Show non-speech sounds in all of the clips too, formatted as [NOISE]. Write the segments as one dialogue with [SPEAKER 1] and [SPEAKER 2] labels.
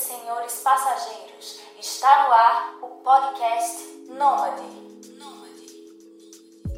[SPEAKER 1] senhores passageiros, está no ar o podcast Nômade.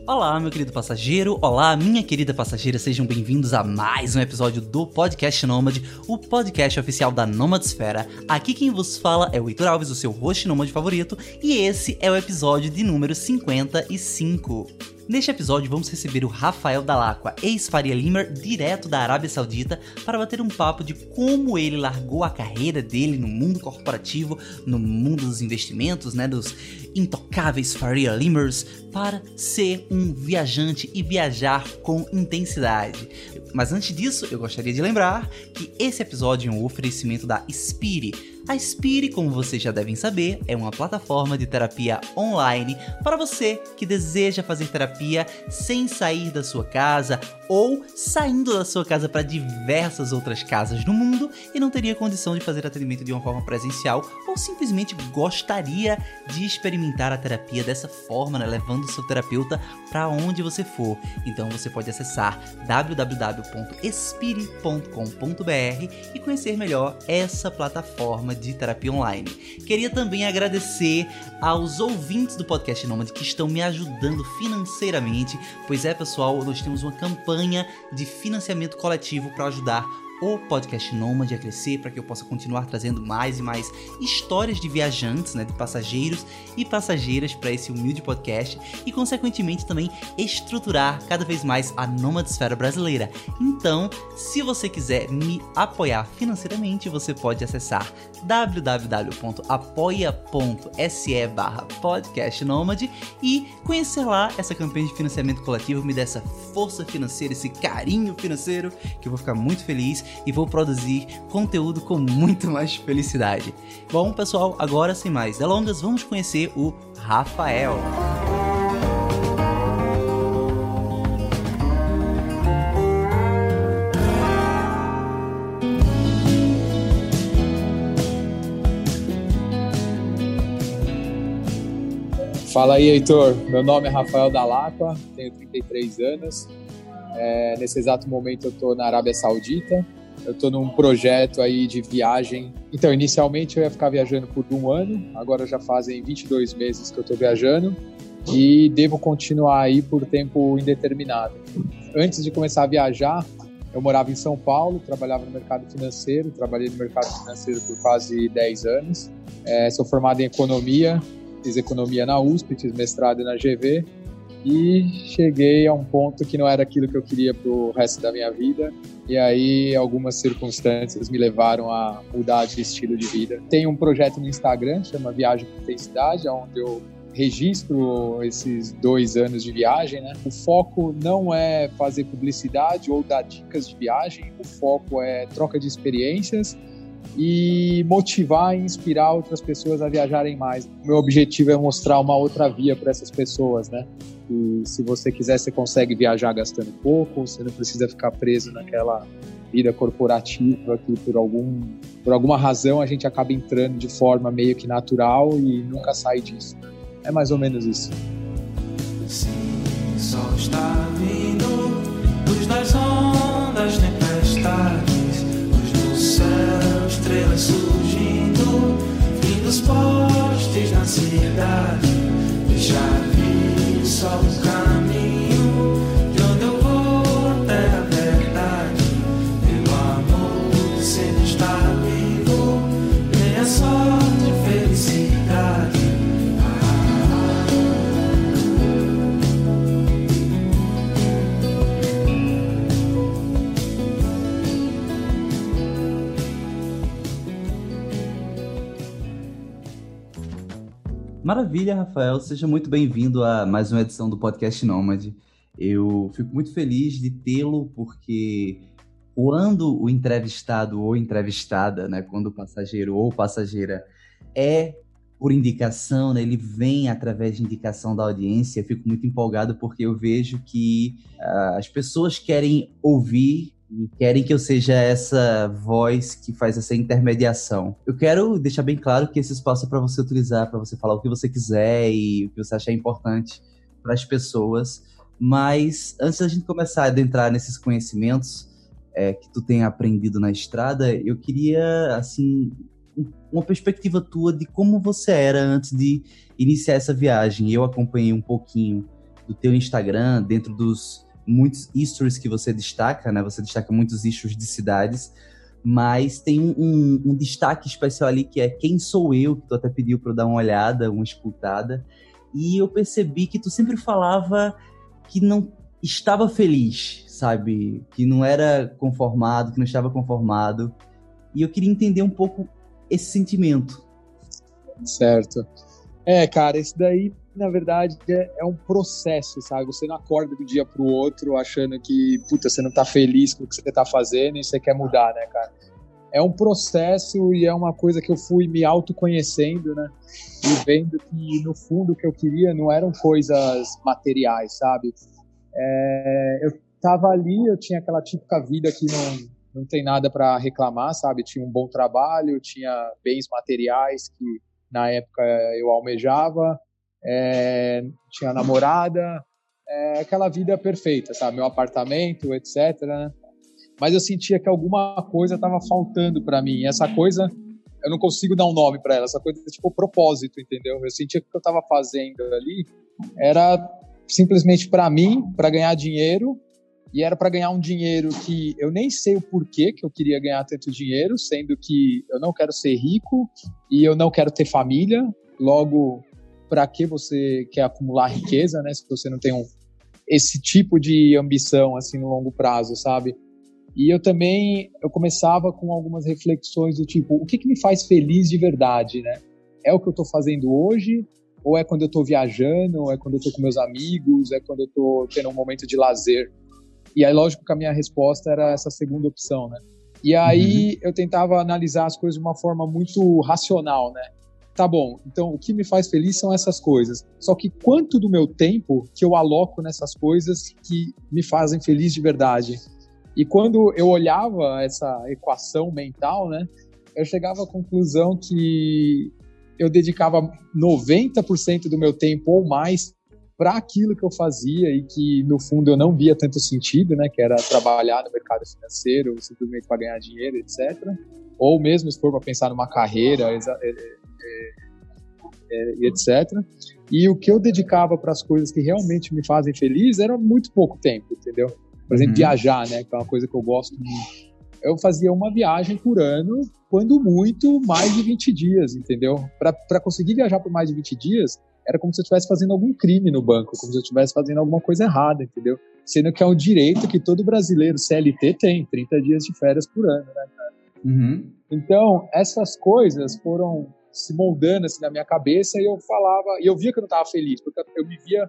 [SPEAKER 2] Olá, meu querido passageiro, olá, minha querida passageira, sejam bem-vindos a mais um episódio do Podcast Nômade, o podcast oficial da Nomadesfera. Aqui quem vos fala é o Heitor Alves, o seu host nômade favorito, e esse é o episódio de número 55. Neste episódio, vamos receber o Rafael Dalacqua, ex-Faria Limer, direto da Arábia Saudita, para bater um papo de como ele largou a carreira dele no mundo corporativo, no mundo dos investimentos, né, dos intocáveis Faria Limers, para ser um viajante e viajar com intensidade. Mas antes disso, eu gostaria de lembrar que esse episódio é um oferecimento da Spiri, a Spire, como vocês já devem saber, é uma plataforma de terapia online para você que deseja fazer terapia sem sair da sua casa ou saindo da sua casa para diversas outras casas no mundo e não teria condição de fazer atendimento de uma forma presencial ou simplesmente gostaria de experimentar a terapia dessa forma, né, levando seu terapeuta para onde você for. Então você pode acessar www.espire.com.br e conhecer melhor essa plataforma de terapia online. Queria também agradecer aos ouvintes do podcast Nômade que estão me ajudando financeiramente, pois é, pessoal, nós temos uma campanha de financiamento coletivo para ajudar o podcast Nômade a crescer para que eu possa continuar trazendo mais e mais histórias de viajantes, né, de passageiros e passageiras para esse humilde podcast e consequentemente também estruturar cada vez mais a Nomadesfera brasileira. Então, se você quiser me apoiar financeiramente, você pode acessar www.apoia.se barra podcastnomad e conhecer lá essa campanha de financiamento coletivo, me dê essa força financeira, esse carinho financeiro, que eu vou ficar muito feliz e vou produzir conteúdo com muito mais felicidade. Bom, pessoal, agora sem mais delongas, vamos conhecer o Rafael.
[SPEAKER 3] Fala aí, Heitor. Meu nome é Rafael Dalacqua, tenho 33 anos. É, nesse exato momento eu estou na Arábia Saudita, eu estou num projeto aí de viagem. Então, inicialmente eu ia ficar viajando por um ano, agora já fazem 22 meses que eu estou viajando e devo continuar aí por tempo indeterminado. Antes de começar a viajar, eu morava em São Paulo, trabalhava no mercado financeiro, trabalhei no mercado financeiro por quase 10 anos. É, sou formado em economia, fiz economia na USP, fiz mestrado na GV e cheguei a um ponto que não era aquilo que eu queria para o resto da minha vida. E aí algumas circunstâncias me levaram a mudar de estilo de vida. Tem um projeto no Instagram, chama Viagem com Intensidade, onde eu registro esses dois anos de viagem, né? O foco não é fazer publicidade ou dar dicas de viagem, o foco é troca de experiências e motivar e inspirar outras pessoas a viajarem mais. O meu objetivo é mostrar uma outra via para essas pessoas, né? E se você quiser, você consegue viajar gastando pouco, você não precisa ficar preso naquela vida corporativa que por algum por alguma razão a gente acaba entrando de forma meio que natural e nunca sai disso. Né? É mais ou menos isso. Sim, sol está vindo, luz das ondas, tempestades, luz no céu, estrelas surgindo, fim dos postes na cidade, deixar só um
[SPEAKER 2] Maravilha, Rafael. Seja muito bem-vindo a mais uma edição do Podcast Nômade. Eu fico muito feliz de tê-lo, porque quando o entrevistado ou entrevistada, né, quando o passageiro ou passageira é por indicação, né, ele vem através de indicação da audiência, eu fico muito empolgado porque eu vejo que uh, as pessoas querem ouvir e querem que eu seja essa voz que faz essa intermediação. Eu quero deixar bem claro que esse espaço é para você utilizar, para você falar o que você quiser e o que você achar importante para as pessoas. Mas antes da gente começar a adentrar nesses conhecimentos é, que tu tem aprendido na estrada, eu queria assim uma perspectiva tua de como você era antes de iniciar essa viagem. Eu acompanhei um pouquinho do teu Instagram, dentro dos muitos stories que você destaca, né? Você destaca muitos issues de cidades, mas tem um, um, um, destaque especial ali que é Quem Sou Eu, que tu até pediu para eu dar uma olhada, uma escutada. E eu percebi que tu sempre falava que não estava feliz, sabe? Que não era conformado, que não estava conformado. E eu queria entender um pouco esse sentimento.
[SPEAKER 3] Certo. É, cara, isso daí, na verdade, é, é um processo, sabe? Você não acorda do dia pro outro achando que, puta, você não tá feliz com o que você tá fazendo e você quer mudar, né, cara? É um processo e é uma coisa que eu fui me autoconhecendo, né? E vendo que, no fundo, o que eu queria não eram coisas materiais, sabe? É, eu tava ali, eu tinha aquela típica vida que não, não tem nada para reclamar, sabe? Tinha um bom trabalho, tinha bens materiais que na época eu almejava, é, tinha namorada, é, aquela vida perfeita, sabe? Meu apartamento, etc. Mas eu sentia que alguma coisa estava faltando para mim. Essa coisa, eu não consigo dar um nome para ela. Essa coisa é tipo propósito, entendeu? Eu sentia que o que eu estava fazendo ali era simplesmente para mim, para ganhar dinheiro e era para ganhar um dinheiro que eu nem sei o porquê que eu queria ganhar tanto dinheiro, sendo que eu não quero ser rico e eu não quero ter família. Logo, para que você quer acumular riqueza, né? Se você não tem um, esse tipo de ambição assim no longo prazo, sabe? E eu também eu começava com algumas reflexões do tipo, o que, que me faz feliz de verdade, né? É o que eu estou fazendo hoje? Ou é quando eu estou viajando? Ou é quando eu estou com meus amigos? É quando eu estou tendo um momento de lazer? E aí, lógico que a minha resposta era essa segunda opção, né? E aí uhum. eu tentava analisar as coisas de uma forma muito racional, né? Tá bom, então o que me faz feliz são essas coisas. Só que quanto do meu tempo que eu aloco nessas coisas que me fazem feliz de verdade? E quando eu olhava essa equação mental, né, eu chegava à conclusão que eu dedicava 90% do meu tempo ou mais para aquilo que eu fazia e que no fundo eu não via tanto sentido, né, que era trabalhar no mercado financeiro simplesmente para ganhar dinheiro, etc. Ou mesmo se for para pensar numa carreira, é, é, é, etc. E o que eu dedicava para as coisas que realmente me fazem feliz era muito pouco tempo, entendeu? Por exemplo, uhum. viajar, né, que é uma coisa que eu gosto muito. Eu fazia uma viagem por ano, quando muito, mais de 20 dias, entendeu? Para conseguir viajar por mais de 20 dias, era como se eu estivesse fazendo algum crime no banco, como se eu estivesse fazendo alguma coisa errada, entendeu? Sendo que é um direito que todo brasileiro CLT tem, 30 dias de férias por ano, né, cara? Uhum. Então, essas coisas foram se moldando assim na minha cabeça e eu falava, e eu via que eu não estava feliz, porque eu me via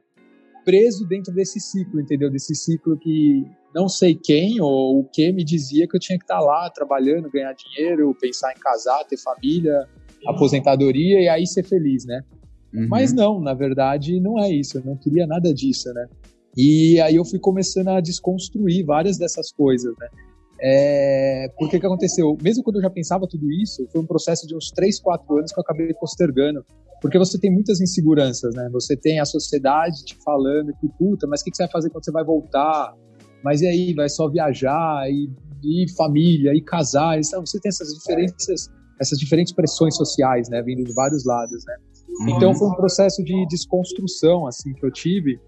[SPEAKER 3] preso dentro desse ciclo, entendeu? Desse ciclo que não sei quem ou o que me dizia que eu tinha que estar lá trabalhando, ganhar dinheiro, pensar em casar, ter família, aposentadoria e aí ser feliz, né? Uhum. Mas não, na verdade, não é isso. Eu não queria nada disso, né? E aí eu fui começando a desconstruir várias dessas coisas, né? É, porque que aconteceu? Mesmo quando eu já pensava tudo isso, foi um processo de uns 3, 4 anos que eu acabei postergando. Porque você tem muitas inseguranças, né? Você tem a sociedade te falando que, puta, mas o que, que você vai fazer quando você vai voltar? Mas e aí, vai só viajar e, e família e casar? E, sabe? Você tem essas diferenças, essas diferentes pressões sociais, né? Vindo de vários lados, né? Uhum. Então foi um processo de desconstrução assim que eu tive.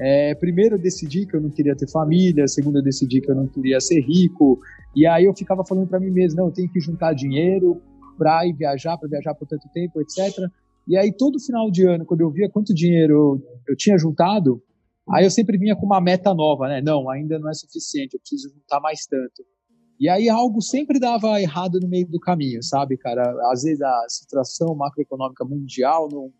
[SPEAKER 3] É, primeiro eu decidi que eu não queria ter família, segundo eu decidi que eu não queria ser rico, e aí eu ficava falando para mim mesmo, não, eu tenho que juntar dinheiro para ir viajar, para viajar por tanto tempo, etc. E aí todo final de ano, quando eu via quanto dinheiro eu tinha juntado, aí eu sempre vinha com uma meta nova, né? Não, ainda não é suficiente, eu preciso juntar mais tanto. E aí algo sempre dava errado no meio do caminho, sabe, cara? Às vezes a situação macroeconômica mundial não,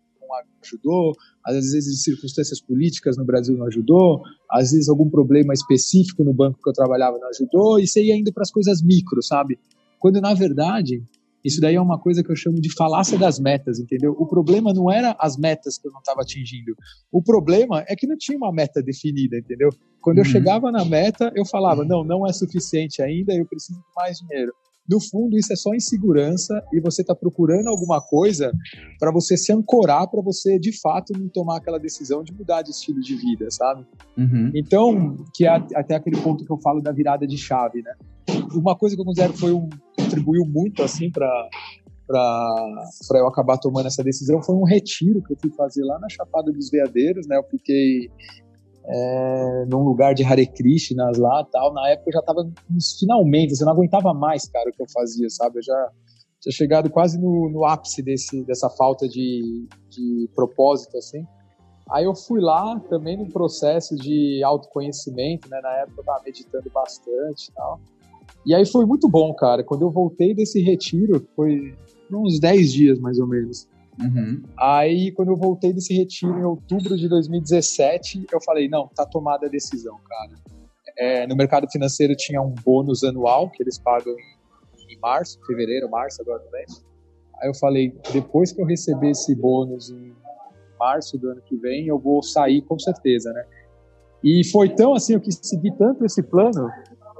[SPEAKER 3] ajudou, às vezes circunstâncias políticas no Brasil não ajudou, às vezes algum problema específico no banco que eu trabalhava não ajudou, e você ia indo para as coisas micro, sabe? Quando na verdade isso daí é uma coisa que eu chamo de falácia das metas, entendeu? O problema não era as metas que eu não estava atingindo. O problema é que não tinha uma meta definida, entendeu? Quando uhum. eu chegava na meta, eu falava: não, não é suficiente ainda, eu preciso de mais dinheiro. No fundo, isso é só insegurança e você está procurando alguma coisa para você se ancorar, para você de fato não tomar aquela decisão de mudar de estilo de vida, sabe? Uhum. Então, que é até aquele ponto que eu falo da virada de chave, né? Uma coisa que eu considero foi um contribuiu muito assim para para eu acabar tomando essa decisão foi um retiro que eu fui fazer lá na Chapada dos Veadeiros, né? Eu fiquei é, num lugar de Hare Krishnas lá tal. Na época eu já estava finalmente, assim, eu não aguentava mais, cara, o que eu fazia, sabe? Eu já tinha chegado quase no, no ápice desse, dessa falta de, de propósito, assim. Aí eu fui lá também num processo de autoconhecimento, né? Na época eu tava meditando bastante e tal. E aí foi muito bom, cara. Quando eu voltei desse retiro, foi uns 10 dias mais ou menos. Uhum. Aí, quando eu voltei desse retiro em outubro de 2017, eu falei: não, tá tomada a decisão, cara. É, no mercado financeiro tinha um bônus anual que eles pagam em, em março, fevereiro, março, agora não lembro. Aí eu falei: depois que eu receber esse bônus em março do ano que vem, eu vou sair com certeza, né? E foi tão assim, eu quis seguir tanto esse plano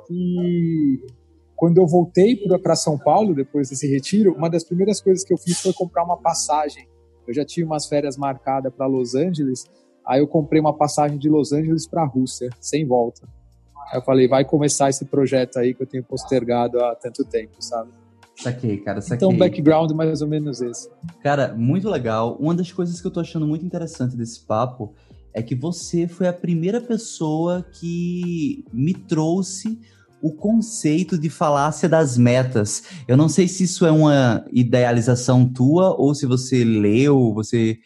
[SPEAKER 3] que quando eu voltei para São Paulo, depois desse retiro, uma das primeiras coisas que eu fiz foi comprar uma passagem. Eu já tinha umas férias marcadas para Los Angeles, aí eu comprei uma passagem de Los Angeles para a Rússia, sem volta. Aí eu falei, vai começar esse projeto aí que eu tenho postergado há tanto tempo, sabe?
[SPEAKER 2] Saquei, cara, saquei.
[SPEAKER 3] Então, background mais ou menos esse.
[SPEAKER 2] Cara, muito legal. Uma das coisas que eu tô achando muito interessante desse papo é que você foi a primeira pessoa que me trouxe o conceito de falácia das metas. Eu não sei se isso é uma idealização tua ou se você leu, você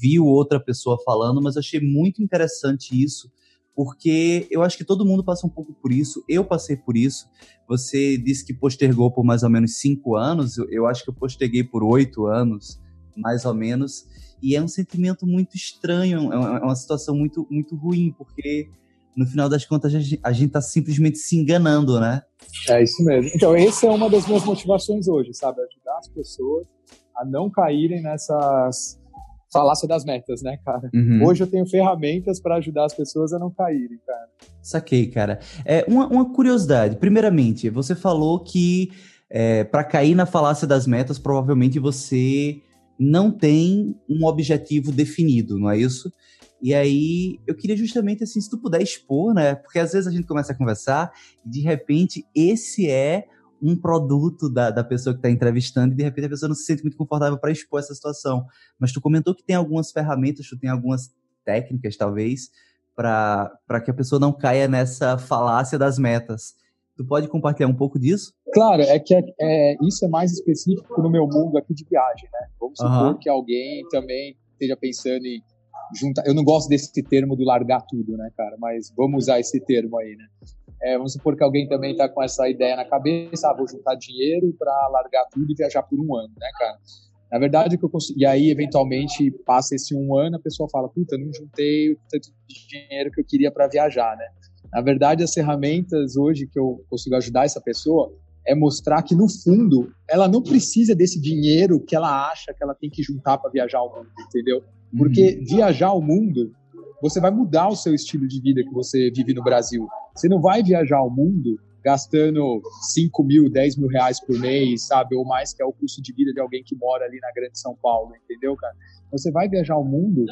[SPEAKER 2] viu outra pessoa falando, mas achei muito interessante isso, porque eu acho que todo mundo passa um pouco por isso. Eu passei por isso. Você disse que postergou por mais ou menos cinco anos. Eu, acho que eu posterguei por oito anos, mais ou menos. E é um sentimento muito estranho, é uma é situação muito, muito ruim, porque no final das contas, a gente está simplesmente se enganando, né?
[SPEAKER 3] É isso mesmo. Então, essa é uma das minhas motivações hoje, sabe? Ajudar as pessoas a não caírem nessas falácia das metas, né, cara? Uhum. Hoje eu tenho ferramentas para ajudar as pessoas a não caírem, cara.
[SPEAKER 2] Saquei, cara. É, uma, uma curiosidade. Primeiramente, você falou que é, para cair na falácia das metas, provavelmente você não tem um objetivo definido, não é isso? E aí, eu queria justamente, assim, se tu puder expor, né? Porque às vezes a gente começa a conversar e, de repente, esse é um produto da, da pessoa que está entrevistando e, de repente, a pessoa não se sente muito confortável para expor essa situação. Mas tu comentou que tem algumas ferramentas, tu tem algumas técnicas, talvez, para que a pessoa não caia nessa falácia das metas. Tu pode compartilhar um pouco disso?
[SPEAKER 3] Claro, é que é, é, isso é mais específico no meu mundo aqui de viagem, né? Vamos supor uhum. que alguém também esteja pensando em juntar. Eu não gosto desse termo do largar tudo, né, cara? Mas vamos usar esse termo aí, né? É, vamos supor que alguém também está com essa ideia na cabeça, ah, vou juntar dinheiro para largar tudo e viajar por um ano, né, cara? Na verdade, que eu consigo, e aí eventualmente passa esse um ano, a pessoa fala, puta, não juntei o tanto de dinheiro que eu queria para viajar, né? Na verdade, as ferramentas hoje que eu consigo ajudar essa pessoa é mostrar que no fundo ela não precisa desse dinheiro que ela acha que ela tem que juntar para viajar ao mundo, entendeu? Porque uhum. viajar ao mundo, você vai mudar o seu estilo de vida que você vive no Brasil. Você não vai viajar ao mundo gastando 5 mil, 10 mil reais por mês, sabe? Ou mais, que é o custo de vida de alguém que mora ali na Grande São Paulo, entendeu, cara? Você vai viajar ao mundo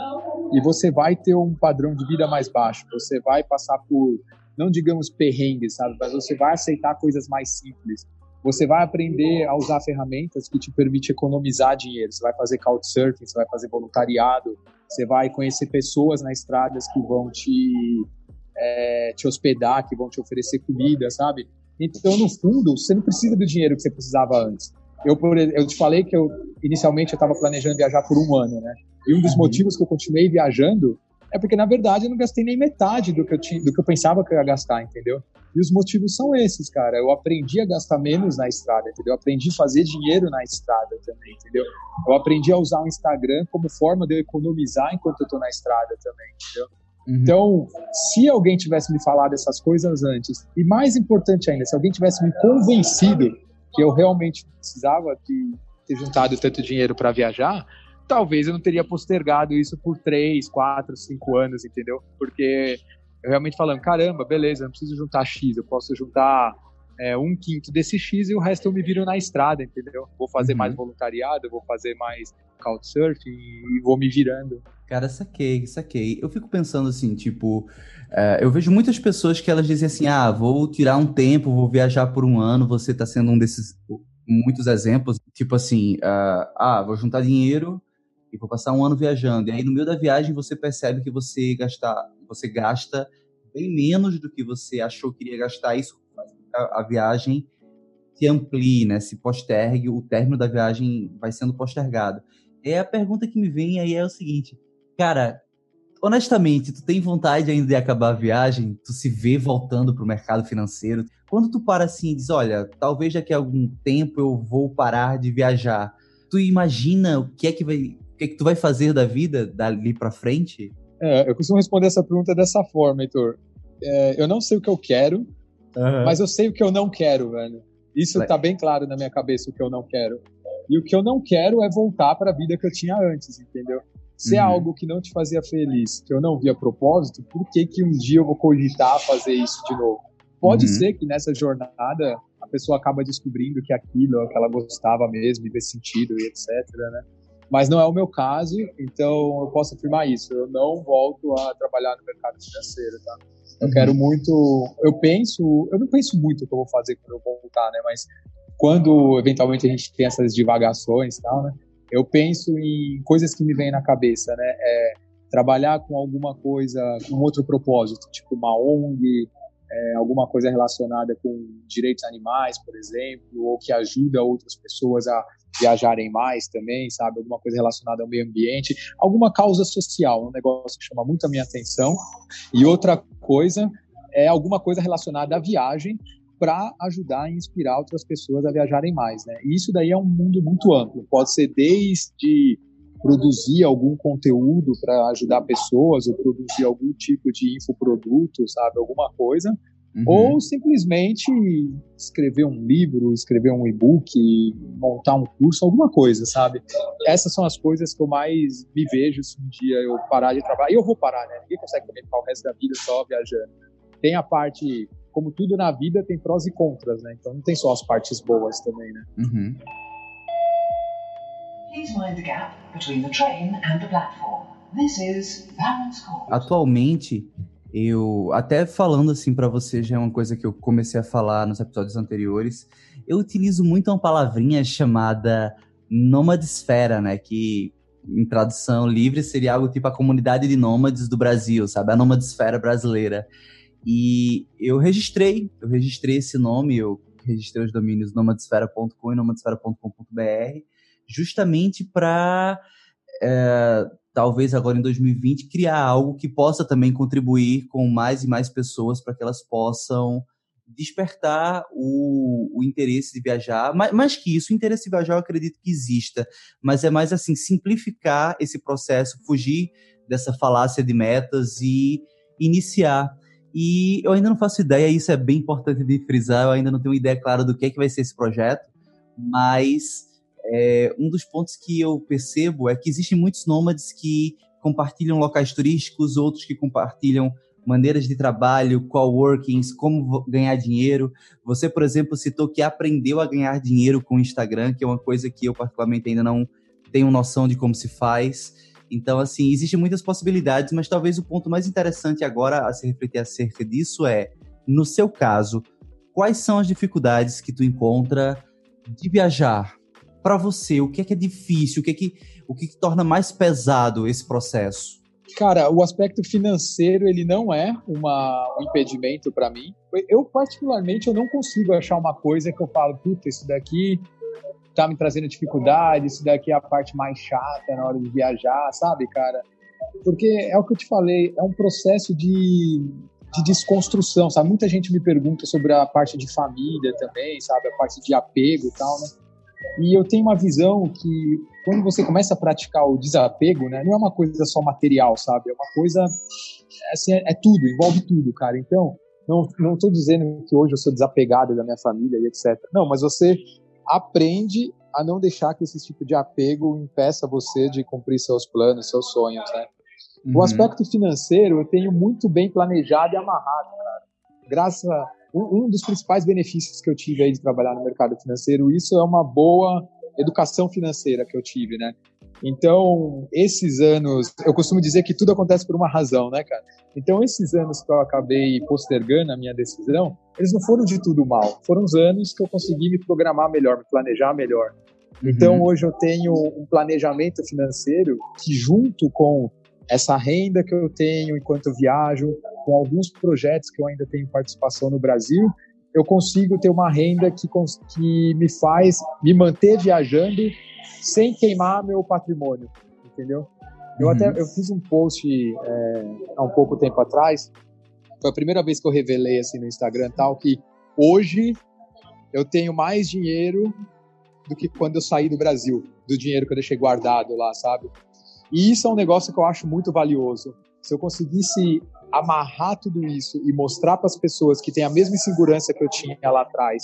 [SPEAKER 3] e você vai ter um padrão de vida mais baixo. Você vai passar por, não digamos perrengues, sabe? Mas você vai aceitar coisas mais simples você vai aprender a usar ferramentas que te permitem economizar dinheiro. Você vai fazer couchsurfing, você vai fazer voluntariado, você vai conhecer pessoas na estrada que vão te, é, te hospedar, que vão te oferecer comida, sabe? Então, no fundo, você não precisa do dinheiro que você precisava antes. Eu, eu te falei que eu inicialmente eu estava planejando viajar por um ano, né? E um dos uhum. motivos que eu continuei viajando é porque, na verdade, eu não gastei nem metade do que eu, tinha, do que eu pensava que eu ia gastar, entendeu? E os motivos são esses, cara. Eu aprendi a gastar menos na estrada, entendeu? Eu aprendi a fazer dinheiro na estrada também, entendeu? Eu aprendi a usar o Instagram como forma de eu economizar enquanto eu tô na estrada também, entendeu? Uhum. Então, se alguém tivesse me falado essas coisas antes, e mais importante ainda, se alguém tivesse me convencido que eu realmente precisava de ter juntado tanto dinheiro para viajar, talvez eu não teria postergado isso por três, quatro, cinco anos, entendeu? Porque eu realmente falando, caramba, beleza, não preciso juntar X, eu posso juntar é, um quinto desse X e o resto eu me viro na estrada, entendeu? Vou fazer uhum. mais voluntariado, vou fazer mais couchsurfing e vou me virando.
[SPEAKER 2] Cara, saquei, saquei. Eu fico pensando assim, tipo, uh, eu vejo muitas pessoas que elas dizem assim, ah, vou tirar um tempo, vou viajar por um ano, você tá sendo um desses, muitos exemplos, tipo assim, uh, ah, vou juntar dinheiro e vou passar um ano viajando. E aí no meio da viagem você percebe que você gasta, você gasta bem menos do que você achou que iria gastar. Isso faz a, a viagem se amplie, né? Se postergue, o término da viagem vai sendo postergado. É a pergunta que me vem aí é o seguinte, cara, honestamente, tu tem vontade ainda de acabar a viagem? Tu se vê voltando para o mercado financeiro? Quando tu para assim e diz, olha, talvez daqui a algum tempo eu vou parar de viajar, tu imagina o que é que vai, o que é que tu vai fazer da vida dali para frente?
[SPEAKER 3] É, eu costumo responder essa pergunta dessa forma, Heitor. É, eu não sei o que eu quero, uhum. mas eu sei o que eu não quero, velho. Isso está bem claro na minha cabeça o que eu não quero. E o que eu não quero é voltar para a vida que eu tinha antes, entendeu? Se é uhum. algo que não te fazia feliz, que eu não via propósito, por que que um dia eu vou cogitar fazer isso de novo? Pode uhum. ser que nessa jornada a pessoa acaba descobrindo que aquilo é que ela gostava mesmo e vê sentido e etc, né? Mas não é o meu caso, então eu posso afirmar isso. Eu não volto a trabalhar no mercado financeiro, tá? Eu uhum. quero muito. Eu penso. Eu não penso muito o que eu vou fazer quando eu voltar, né? Mas quando eventualmente a gente tem essas divagações e tal, né? eu penso em coisas que me vêm na cabeça, né? É, trabalhar com alguma coisa, com outro propósito, tipo uma ONG, é, alguma coisa relacionada com direitos animais, por exemplo, ou que ajuda outras pessoas a viajarem mais também, sabe? Alguma coisa relacionada ao meio ambiente, alguma causa social, um negócio que chama muito a minha atenção. E outra coisa é alguma coisa relacionada à viagem, para ajudar e inspirar outras pessoas a viajarem mais, né? E isso daí é um mundo muito amplo. Pode ser desde produzir algum conteúdo para ajudar pessoas ou produzir algum tipo de infoproduto, sabe, alguma coisa, uhum. ou simplesmente escrever um livro, escrever um e-book, montar um curso, alguma coisa, sabe? Essas são as coisas que eu mais me vejo se um dia eu parar de trabalhar. E eu vou parar, né? Ninguém consegue também ficar o resto da vida só viajando. Tem a parte como tudo na vida, tem prós e contras, né? Então não tem só as partes boas também, né? Uhum.
[SPEAKER 2] Atualmente, eu até falando assim para você já é uma coisa que eu comecei a falar nos episódios anteriores. Eu utilizo muito uma palavrinha chamada nomadesfera, né? Que em tradução livre seria algo tipo a comunidade de nômades do Brasil, sabe? A nomadesfera brasileira. E eu registrei, eu registrei esse nome, eu registrei os domínios nomadesfera.com e nomadesfera.com.br, justamente para, é, talvez agora em 2020, criar algo que possa também contribuir com mais e mais pessoas para que elas possam despertar o, o interesse de viajar. Mais, mais que isso, o interesse de viajar eu acredito que exista, mas é mais assim, simplificar esse processo, fugir dessa falácia de metas e iniciar e eu ainda não faço ideia, isso é bem importante de frisar, eu ainda não tenho ideia clara do que é que vai ser esse projeto, mas é, um dos pontos que eu percebo é que existem muitos nômades que compartilham locais turísticos, outros que compartilham maneiras de trabalho, coworkings, como ganhar dinheiro. Você, por exemplo, citou que aprendeu a ganhar dinheiro com o Instagram, que é uma coisa que eu particularmente ainda não tenho noção de como se faz. Então, assim, existem muitas possibilidades, mas talvez o ponto mais interessante agora a se refletir acerca disso é, no seu caso, quais são as dificuldades que tu encontra de viajar? Para você, o que é que é difícil? O que é que, o que, é que torna mais pesado esse processo?
[SPEAKER 3] Cara, o aspecto financeiro ele não é uma, um impedimento para mim. Eu particularmente eu não consigo achar uma coisa que eu falo, puta, isso daqui tá me trazendo dificuldade, isso daqui é a parte mais chata na hora de viajar, sabe, cara? Porque é o que eu te falei, é um processo de, de desconstrução, sabe? Muita gente me pergunta sobre a parte de família também, sabe? A parte de apego e tal, né? E eu tenho uma visão que quando você começa a praticar o desapego, né? Não é uma coisa só material, sabe? É uma coisa, assim, é, é tudo, envolve tudo, cara. Então, não, não tô dizendo que hoje eu sou desapegado da minha família e etc. Não, mas você aprende a não deixar que esse tipo de apego impeça você de cumprir seus planos, seus sonhos, né? Uhum. O aspecto financeiro eu tenho muito bem planejado e amarrado, cara. Graças a um, um, dos principais benefícios que eu tive aí de trabalhar no mercado financeiro, isso é uma boa educação financeira que eu tive, né? Então, esses anos, eu costumo dizer que tudo acontece por uma razão, né, cara? Então, esses anos que eu acabei postergando a minha decisão, eles não foram de tudo mal. Foram os anos que eu consegui me programar melhor, me planejar melhor. Uhum. Então, hoje eu tenho um planejamento financeiro que, junto com essa renda que eu tenho enquanto viajo, com alguns projetos que eu ainda tenho participação no Brasil, eu consigo ter uma renda que, que me faz me manter viajando sem queimar meu patrimônio, entendeu? Eu uhum. até eu fiz um post é, há um pouco tempo atrás, foi a primeira vez que eu revelei assim no Instagram tal que hoje eu tenho mais dinheiro do que quando eu saí do Brasil, do dinheiro que eu deixei guardado lá, sabe? E isso é um negócio que eu acho muito valioso. Se eu conseguisse amarrar tudo isso e mostrar para as pessoas que têm a mesma insegurança que eu tinha lá atrás,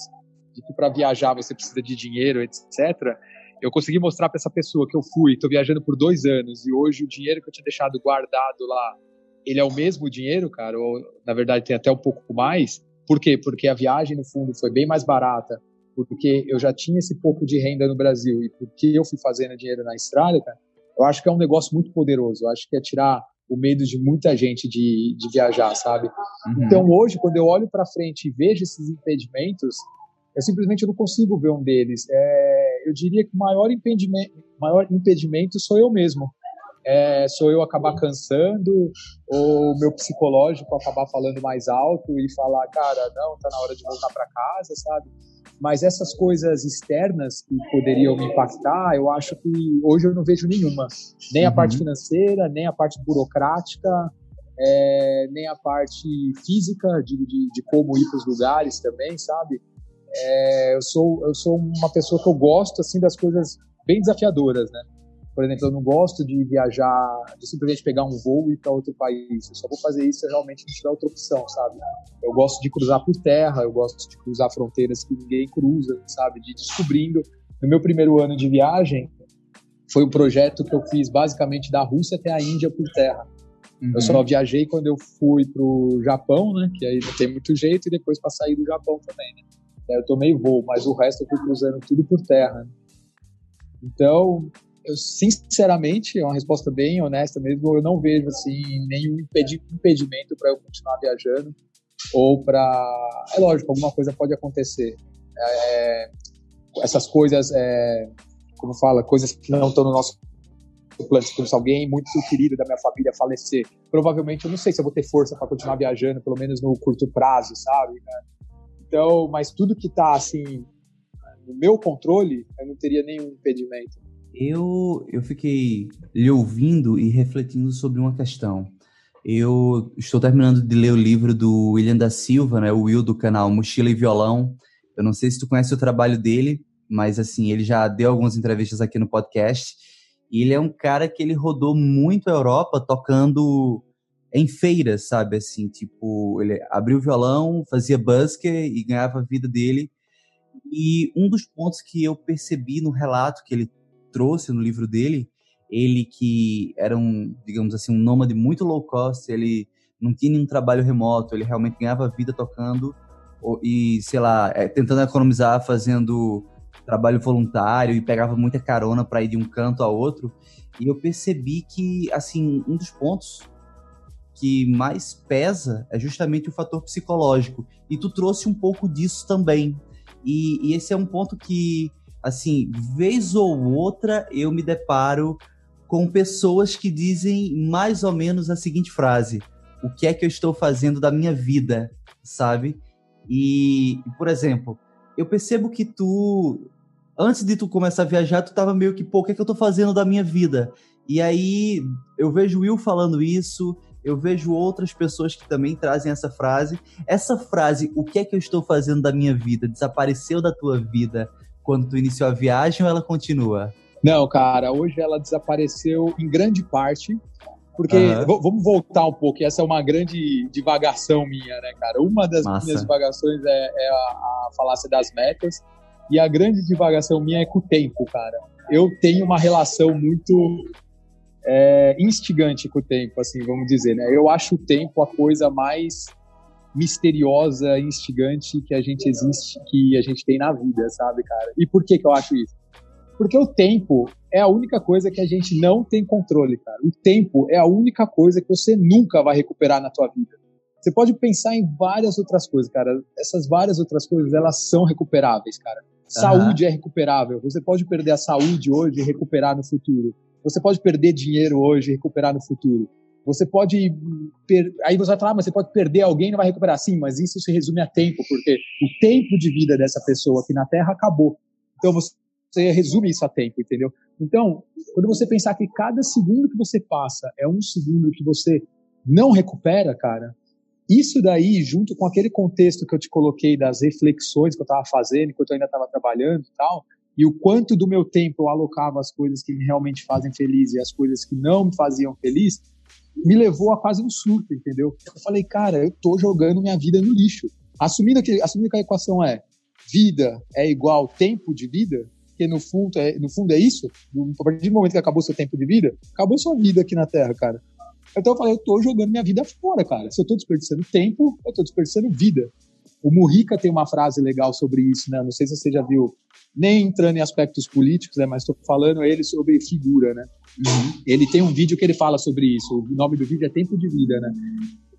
[SPEAKER 3] de que para viajar você precisa de dinheiro, etc., eu consegui mostrar para essa pessoa que eu fui, estou viajando por dois anos e hoje o dinheiro que eu tinha deixado guardado lá, ele é o mesmo dinheiro, cara, ou na verdade tem até um pouco mais. Por quê? Porque a viagem, no fundo, foi bem mais barata, porque eu já tinha esse pouco de renda no Brasil e porque eu fui fazendo dinheiro na estrada, cara, eu acho que é um negócio muito poderoso. Eu acho que é tirar o medo de muita gente de, de viajar, sabe? Uhum. Então hoje, quando eu olho para frente e vejo esses impedimentos, eu simplesmente não consigo ver um deles. É, eu diria que o maior impedimento, maior impedimento sou eu mesmo. É, sou eu acabar cansando, ou o meu psicológico acabar falando mais alto e falar, cara, não, tá na hora de voltar para casa, sabe? Mas essas coisas externas que poderiam me impactar, eu acho que hoje eu não vejo nenhuma. Nem a parte uhum. financeira, nem a parte burocrática, é, nem a parte física de, de, de como ir para os lugares também, sabe? É, eu sou eu sou uma pessoa que eu gosto assim das coisas bem desafiadoras, né? Por exemplo, eu não gosto de viajar, de simplesmente pegar um voo e ir para outro país. Eu só vou fazer isso se realmente não tiver outra opção, sabe? Eu gosto de cruzar por terra, eu gosto de cruzar fronteiras que ninguém cruza, sabe? De descobrindo. No meu primeiro ano de viagem, foi um projeto que eu fiz basicamente da Rússia até a Índia por terra. Uhum. Eu só viajei quando eu fui pro Japão, né? Que aí não tem muito jeito, e depois para sair do Japão também, né? Eu tomei voo, mas o resto eu fui cruzando tudo por terra. Né? Então, eu sinceramente, é uma resposta bem honesta mesmo, eu não vejo assim nenhum impedimento para eu continuar viajando ou para, é lógico, alguma coisa pode acontecer. É, essas coisas, é, como fala, coisas que não estão no nosso plano, se alguém muito querido da minha família falecer, provavelmente eu não sei se eu vou ter força para continuar viajando, pelo menos no curto prazo, sabe? Então, mas tudo que está assim no meu controle, eu não teria nenhum impedimento.
[SPEAKER 2] Eu, eu fiquei lhe ouvindo e refletindo sobre uma questão. Eu estou terminando de ler o livro do William da Silva, né, o Will do canal Mochila e Violão. Eu não sei se tu conhece o trabalho dele, mas assim, ele já deu algumas entrevistas aqui no podcast. E ele é um cara que ele rodou muito a Europa tocando em feiras, sabe? Assim, tipo, ele abriu o violão, fazia busker e ganhava a vida dele. E um dos pontos que eu percebi no relato que ele trouxe no livro dele, ele que era um, digamos assim, um nômade muito low cost, ele não tinha nenhum trabalho remoto, ele realmente ganhava vida tocando e, sei lá, é, tentando economizar, fazendo trabalho voluntário e pegava muita carona para ir de um canto a outro. E eu percebi que, assim, um dos pontos que mais pesa é justamente o fator psicológico. E tu trouxe um pouco disso também. E, e esse é um ponto que, assim, vez ou outra eu me deparo com pessoas que dizem mais ou menos a seguinte frase: O que é que eu estou fazendo da minha vida, sabe? E, por exemplo, eu percebo que tu, antes de tu começar a viajar, tu tava meio que, pô, o que é que eu tô fazendo da minha vida? E aí eu vejo Will falando isso, eu vejo outras pessoas que também trazem essa frase. Essa frase, o que é que eu estou fazendo da minha vida, desapareceu da tua vida quando tu iniciou a viagem ou ela continua?
[SPEAKER 3] Não, cara, hoje ela desapareceu em grande parte, porque uhum. vamos voltar um pouco, essa é uma grande divagação minha, né, cara? Uma das Massa. minhas divagações é, é a, a falácia das metas, e a grande divagação minha é com o tempo, cara. Eu tenho uma relação muito é, instigante com o tempo, assim, vamos dizer, né? Eu acho o tempo a coisa mais misteriosa, instigante que a gente existe, que a gente tem na vida, sabe, cara? E por que que eu acho isso? Porque o tempo, é a única coisa que a gente não tem controle, cara. O tempo é a única coisa que você nunca vai recuperar na tua vida. Você pode pensar em várias outras coisas, cara. Essas várias outras coisas, elas são recuperáveis, cara. Saúde uhum. é recuperável. Você pode perder a saúde hoje e recuperar no futuro. Você pode perder dinheiro hoje e recuperar no futuro. Você pode. Per... Aí você vai falar, ah, mas você pode perder alguém e não vai recuperar. Sim, mas isso se resume a tempo, porque o tempo de vida dessa pessoa aqui na Terra acabou. Então você você resume isso a tempo, entendeu? Então, quando você pensar que cada segundo que você passa é um segundo que você não recupera, cara, isso daí, junto com aquele contexto que eu te coloquei das reflexões que eu estava fazendo, enquanto eu ainda estava trabalhando e tal, e o quanto do meu tempo eu alocava as coisas que me realmente fazem feliz e as coisas que não me faziam feliz, me levou a quase um surto, entendeu? Eu falei, cara, eu tô jogando minha vida no lixo. Assumindo que, assumindo que a equação é vida é igual tempo de vida, porque no fundo é, no fundo é isso. A partir do momento que acabou seu tempo de vida, acabou sua vida aqui na Terra, cara. Então eu falei, eu tô jogando minha vida fora, cara. Se eu tô desperdiçando tempo, eu tô desperdiçando vida. O Murica tem uma frase legal sobre isso, né? Não sei se você já viu, nem entrando em aspectos políticos, né? Mas estou falando ele sobre figura, né? Uhum. Ele tem um vídeo que ele fala sobre isso. O nome do vídeo é Tempo de Vida, né?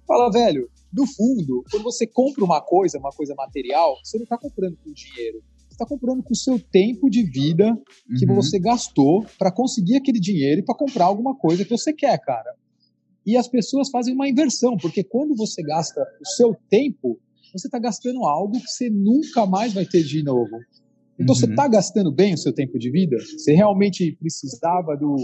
[SPEAKER 3] Fala, velho, no fundo, quando você compra uma coisa, uma coisa material, você não está comprando com dinheiro está comprando com o seu tempo de vida que uhum. você gastou para conseguir aquele dinheiro e para comprar alguma coisa que você quer, cara. E as pessoas fazem uma inversão, porque quando você gasta o seu tempo, você está gastando algo que você nunca mais vai ter de novo. Então uhum. você está gastando bem o seu tempo de vida? Você realmente precisava do,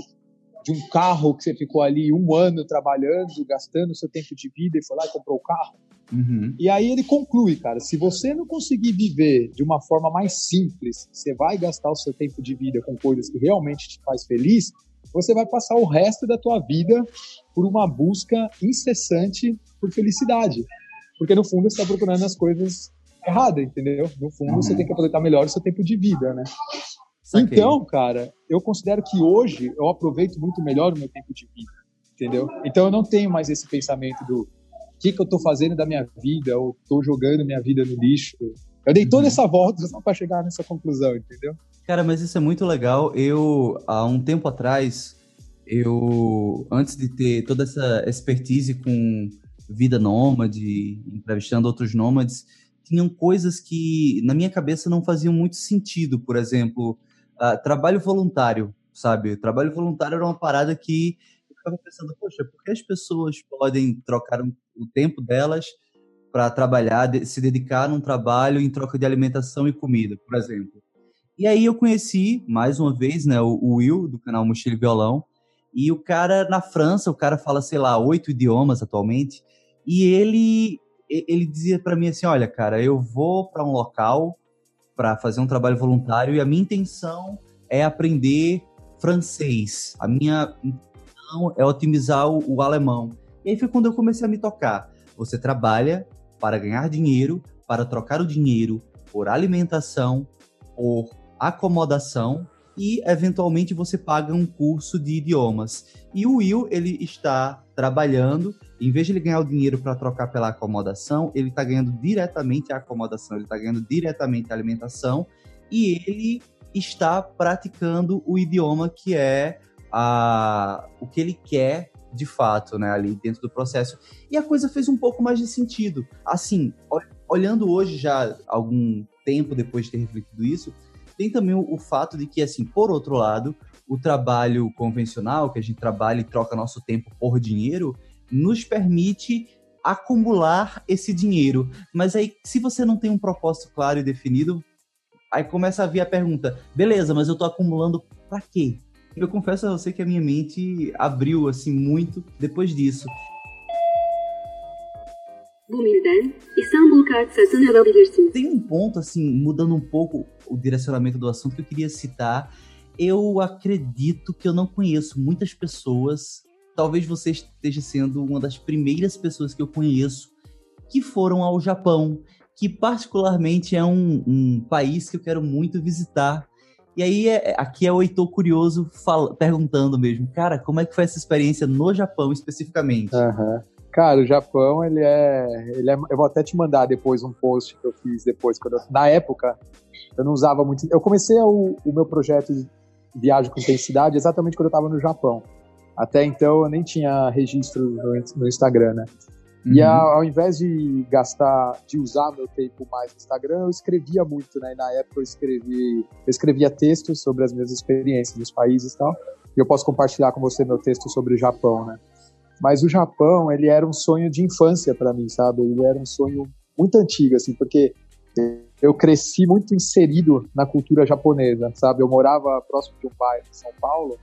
[SPEAKER 3] de um carro que você ficou ali um ano trabalhando, gastando o seu tempo de vida e foi lá e comprou o carro? Uhum. E aí ele conclui, cara, se você não conseguir viver de uma forma mais simples, você vai gastar o seu tempo de vida com coisas que realmente te faz feliz, você vai passar o resto da tua vida por uma busca incessante por felicidade. Porque no fundo você está procurando as coisas erradas, entendeu? No fundo uhum. você tem que aproveitar melhor o seu tempo de vida, né? Saquei. Então, cara, eu considero que hoje eu aproveito muito melhor o meu tempo de vida, entendeu? Então eu não tenho mais esse pensamento do o que, que eu estou fazendo da minha vida, ou estou jogando minha vida no lixo. Eu dei toda uhum. essa volta só para chegar nessa conclusão, entendeu?
[SPEAKER 2] Cara, mas isso é muito legal. Eu, há um tempo atrás, eu, antes de ter toda essa expertise com vida nômade, entrevistando outros nômades, tinham coisas que na minha cabeça não faziam muito sentido. Por exemplo, uh, trabalho voluntário, sabe? Trabalho voluntário era uma parada que eu ficava pensando, poxa, por que as pessoas podem trocar o tempo delas para trabalhar, se dedicar num trabalho em troca de alimentação e comida, por exemplo. E aí eu conheci, mais uma vez, né, o Will, do canal Mochila e Violão, e o cara na França, o cara fala, sei lá, oito idiomas atualmente, e ele ele dizia para mim assim, olha, cara, eu vou para um local para fazer um trabalho voluntário e a minha intenção é aprender francês. A minha intenção é otimizar o, o alemão. E aí foi quando eu comecei a me tocar. Você trabalha para ganhar dinheiro, para trocar o dinheiro por alimentação, por acomodação e eventualmente você paga um curso de idiomas. E o Will, ele está trabalhando, em vez de ele ganhar o dinheiro para trocar pela acomodação, ele está ganhando diretamente a acomodação, ele está ganhando diretamente a alimentação e ele está praticando o idioma que é a, o que ele quer de fato, né, ali dentro do processo. E a coisa fez um pouco mais de sentido. Assim, olhando hoje já algum tempo depois de ter refletido isso, tem também o, o, fato de que, assim, por outro lado, o trabalho convencional, que a gente trabalha e troca nosso tempo por dinheiro, nos permite acumular esse dinheiro. Mas aí, se você não tem um propósito claro e definido, aí começa a vir a pergunta: beleza, mas eu tô acumulando para quê? Eu confesso a você que a minha mente abriu assim muito depois disso. Tem um ponto assim, mudando um pouco o direcionamento do assunto que eu queria citar. Eu acredito que eu não conheço muitas pessoas, talvez você esteja sendo uma das primeiras pessoas que eu conheço que foram ao Japão, que particularmente é um, um país que eu quero muito visitar e aí, é, é, aqui é o Heitor curioso fala, perguntando mesmo, cara, como é que foi essa experiência no Japão especificamente?
[SPEAKER 3] Uhum. Cara, o Japão, ele é, ele é. Eu vou até te mandar depois um post que eu fiz depois. Quando eu, na época, eu não usava muito. Eu comecei o, o meu projeto viajo com intensidade exatamente quando eu estava no Japão. Até então eu nem tinha registro no, no Instagram, né? Uhum. E ao, ao, invés de gastar, de usar meu tempo mais no Instagram, eu escrevia muito, né? E na época eu escrevi, eu escrevia textos sobre as minhas experiências nos países e tal. E eu posso compartilhar com você meu texto sobre o Japão, né? Mas o Japão, ele era um sonho de infância para mim, sabe? Ele era um sonho muito antigo, assim, porque eu cresci muito inserido na cultura japonesa, sabe? Eu morava próximo de um bairro em São Paulo,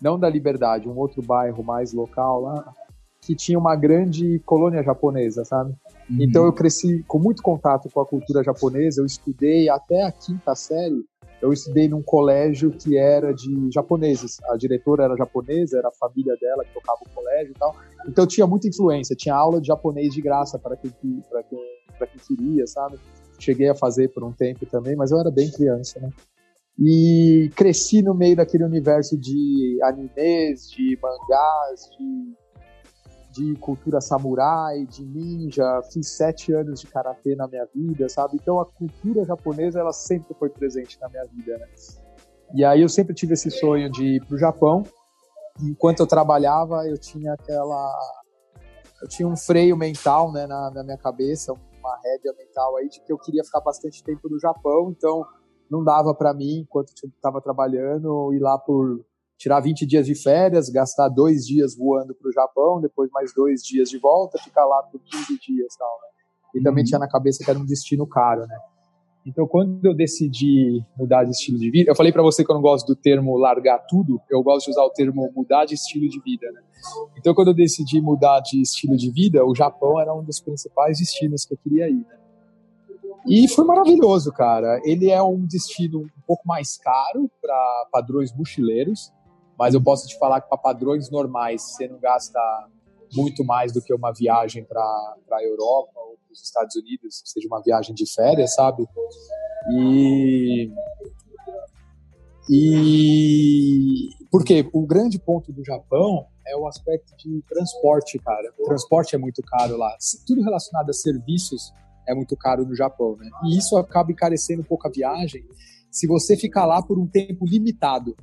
[SPEAKER 3] não da Liberdade, um outro bairro mais local lá, que tinha uma grande colônia japonesa, sabe? Uhum. Então eu cresci com muito contato com a cultura japonesa, eu estudei até a quinta série, eu estudei num colégio que era de japoneses. A diretora era japonesa, era a família dela que tocava o colégio e tal. Então tinha muita influência, tinha aula de japonês de graça para quem, quem, para quem queria, sabe? Cheguei a fazer por um tempo também, mas eu era bem criança, né? E cresci no meio daquele universo de animes, de mangás, de de cultura samurai, de ninja, fiz sete anos de karatê na minha vida, sabe? Então a cultura japonesa ela sempre foi presente na minha vida, né? E aí eu sempre tive esse sonho de ir pro Japão. Enquanto eu trabalhava, eu tinha aquela eu tinha um freio mental, né, na, na minha cabeça, uma rédea mental aí de que eu queria ficar bastante tempo no Japão, então não dava para mim, enquanto eu estava trabalhando, ir lá por tirar 20 dias de férias, gastar dois dias voando para o Japão, depois mais dois dias de volta, ficar lá por 15 dias tal, né? E também uhum. tinha na cabeça que era um destino caro, né? Então, quando eu decidi mudar de estilo de vida, eu falei para você que eu não gosto do termo largar tudo, eu gosto de usar o termo mudar de estilo de vida, né? Então, quando eu decidi mudar de estilo de vida, o Japão era um dos principais destinos que eu queria ir, né? E foi maravilhoso, cara. Ele é um destino um pouco mais caro para padrões mochileiros, mas eu posso te falar que para padrões normais você não gasta muito mais do que uma viagem para a Europa ou para os Estados Unidos, seja uma viagem de férias, sabe? E e porque o grande ponto do Japão é o aspecto de transporte, cara. O transporte é muito caro lá. Tudo relacionado a serviços é muito caro no Japão, né? E isso acaba encarecendo um pouco a viagem se você ficar lá por um tempo limitado.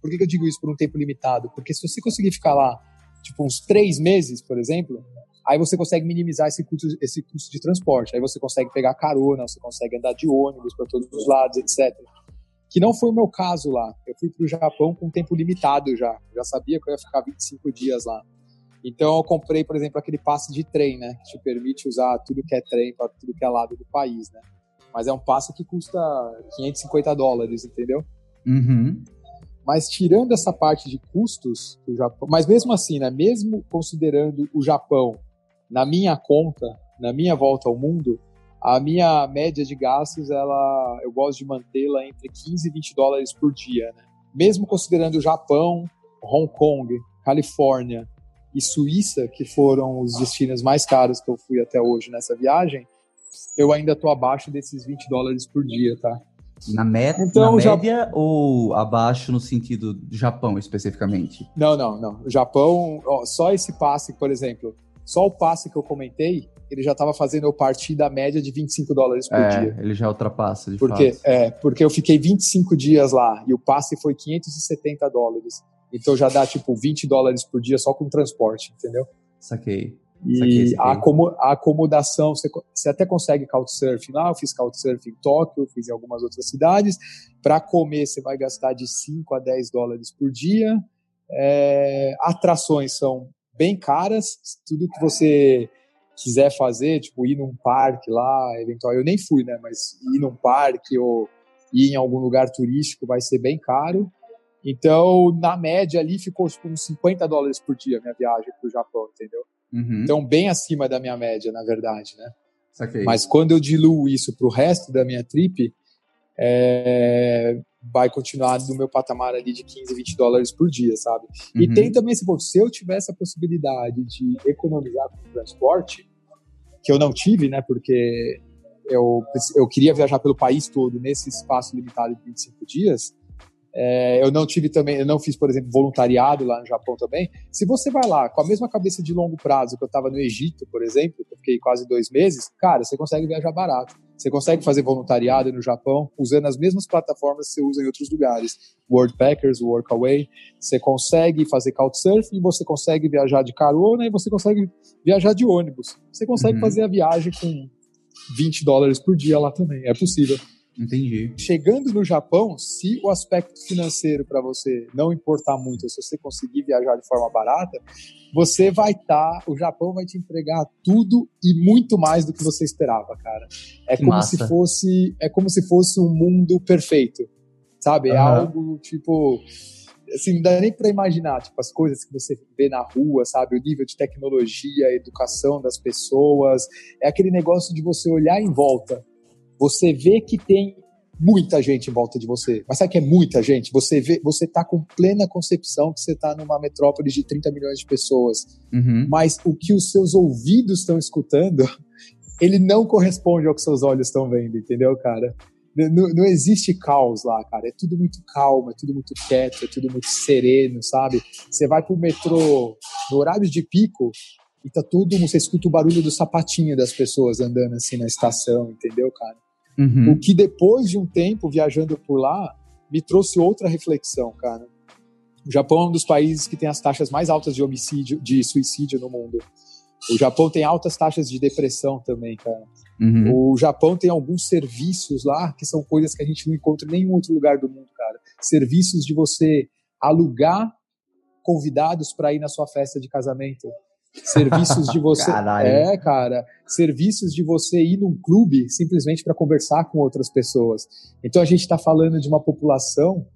[SPEAKER 3] Por que, que eu digo isso por um tempo limitado? Porque se você conseguir ficar lá, tipo, uns três meses, por exemplo, aí você consegue minimizar esse custo, esse custo de transporte. Aí você consegue pegar carona, você consegue andar de ônibus para todos os lados, etc. Que não foi o meu caso lá. Eu fui para o Japão com tempo limitado já. já sabia que eu ia ficar 25 dias lá. Então eu comprei, por exemplo, aquele passe de trem, né? Que te permite usar tudo que é trem para tudo que é lado do país, né? Mas é um passe que custa 550 dólares, entendeu?
[SPEAKER 2] Uhum.
[SPEAKER 3] Mas tirando essa parte de custos do Japão, mas mesmo assim, né, mesmo considerando o Japão na minha conta, na minha volta ao mundo, a minha média de gastos, ela, eu gosto de mantê-la entre 15 e 20 dólares por dia, né? Mesmo considerando o Japão, Hong Kong, Califórnia e Suíça, que foram os destinos mais caros que eu fui até hoje nessa viagem, eu ainda estou abaixo desses 20 dólares por dia, tá?
[SPEAKER 2] Na, met então, na média já... ou abaixo no sentido do Japão especificamente?
[SPEAKER 3] Não, não, não. O Japão, ó, só esse passe, por exemplo, só o passe que eu comentei, ele já estava fazendo eu partir da média de 25 dólares por
[SPEAKER 2] é,
[SPEAKER 3] dia.
[SPEAKER 2] Ele já ultrapassa, de
[SPEAKER 3] porque,
[SPEAKER 2] fato.
[SPEAKER 3] É, porque eu fiquei 25 dias lá e o passe foi 570 dólares. Então já dá tipo 20 dólares por dia só com transporte, entendeu?
[SPEAKER 2] Saquei.
[SPEAKER 3] E a, a, acomodação, você, você, até consegue couchsurfing lá, eu fiz couchsurfing em Tóquio, fiz em algumas outras cidades. Para comer, você vai gastar de 5 a 10 dólares por dia. É, atrações são bem caras, tudo que você quiser fazer, tipo ir num parque lá, eventual, eu nem fui, né, mas ir num parque ou ir em algum lugar turístico vai ser bem caro. Então, na média ali ficou tipo, uns 50 dólares por dia minha viagem para o Japão, entendeu?
[SPEAKER 2] Uhum.
[SPEAKER 3] Então, bem acima da minha média, na verdade, né?
[SPEAKER 2] Saquei.
[SPEAKER 3] Mas quando eu diluo isso para o resto da minha trip, é, vai continuar no meu patamar ali de 15, 20 dólares por dia, sabe? Uhum. E tem também esse ponto, se eu tivesse a possibilidade de economizar com transporte, que eu não tive, né, porque eu, eu queria viajar pelo país todo nesse espaço limitado de 25 dias, é, eu não tive também, eu não fiz, por exemplo, voluntariado lá no Japão também. Se você vai lá com a mesma cabeça de longo prazo que eu estava no Egito, por exemplo, que eu fiquei quase dois meses, cara, você consegue viajar barato. Você consegue fazer voluntariado no Japão usando as mesmas plataformas que você usa em outros lugares. Worldpackers, Workaway. Você consegue fazer couchsurfing, você consegue viajar de carona e você consegue viajar de ônibus. Você consegue uhum. fazer a viagem com 20 dólares por dia lá também. É possível.
[SPEAKER 2] Entendi.
[SPEAKER 3] Chegando no Japão, se o aspecto financeiro para você não importar muito, se você conseguir viajar de forma barata, você vai estar, tá, o Japão vai te entregar tudo e muito mais do que você esperava, cara. É que como massa. se fosse, é como se fosse um mundo perfeito. Sabe? É uhum. algo tipo assim, não dá nem para imaginar, tipo, as coisas que você vê na rua, sabe? O nível de tecnologia, a educação das pessoas. É aquele negócio de você olhar em volta. Você vê que tem muita gente em volta de você. Mas sabe que é muita gente? Você vê, você tá com plena concepção que você tá numa metrópole de 30 milhões de pessoas. Uhum. Mas o que os seus ouvidos estão escutando, [LAUGHS] ele não corresponde ao que seus olhos estão vendo, entendeu, cara? Não, não, existe caos lá, cara. É tudo muito calmo, é tudo muito quieto, é tudo muito sereno, sabe? Você vai pro metrô no horário de pico e tá tudo, você escuta o barulho do sapatinho das pessoas andando assim na estação, entendeu, cara? Uhum. O que depois de um tempo viajando por lá me trouxe outra reflexão, cara. O Japão é um dos países que tem as taxas mais altas de homicídio, de suicídio no mundo. O Japão tem altas taxas de depressão também, cara. Uhum. O Japão tem alguns serviços lá que são coisas que a gente não encontra em nenhum outro lugar do mundo, cara. Serviços de você alugar convidados para ir na sua festa de casamento. Serviços de você.
[SPEAKER 2] Caralho.
[SPEAKER 3] É, cara. Serviços de você ir num clube simplesmente para conversar com outras pessoas. Então a gente está falando de uma população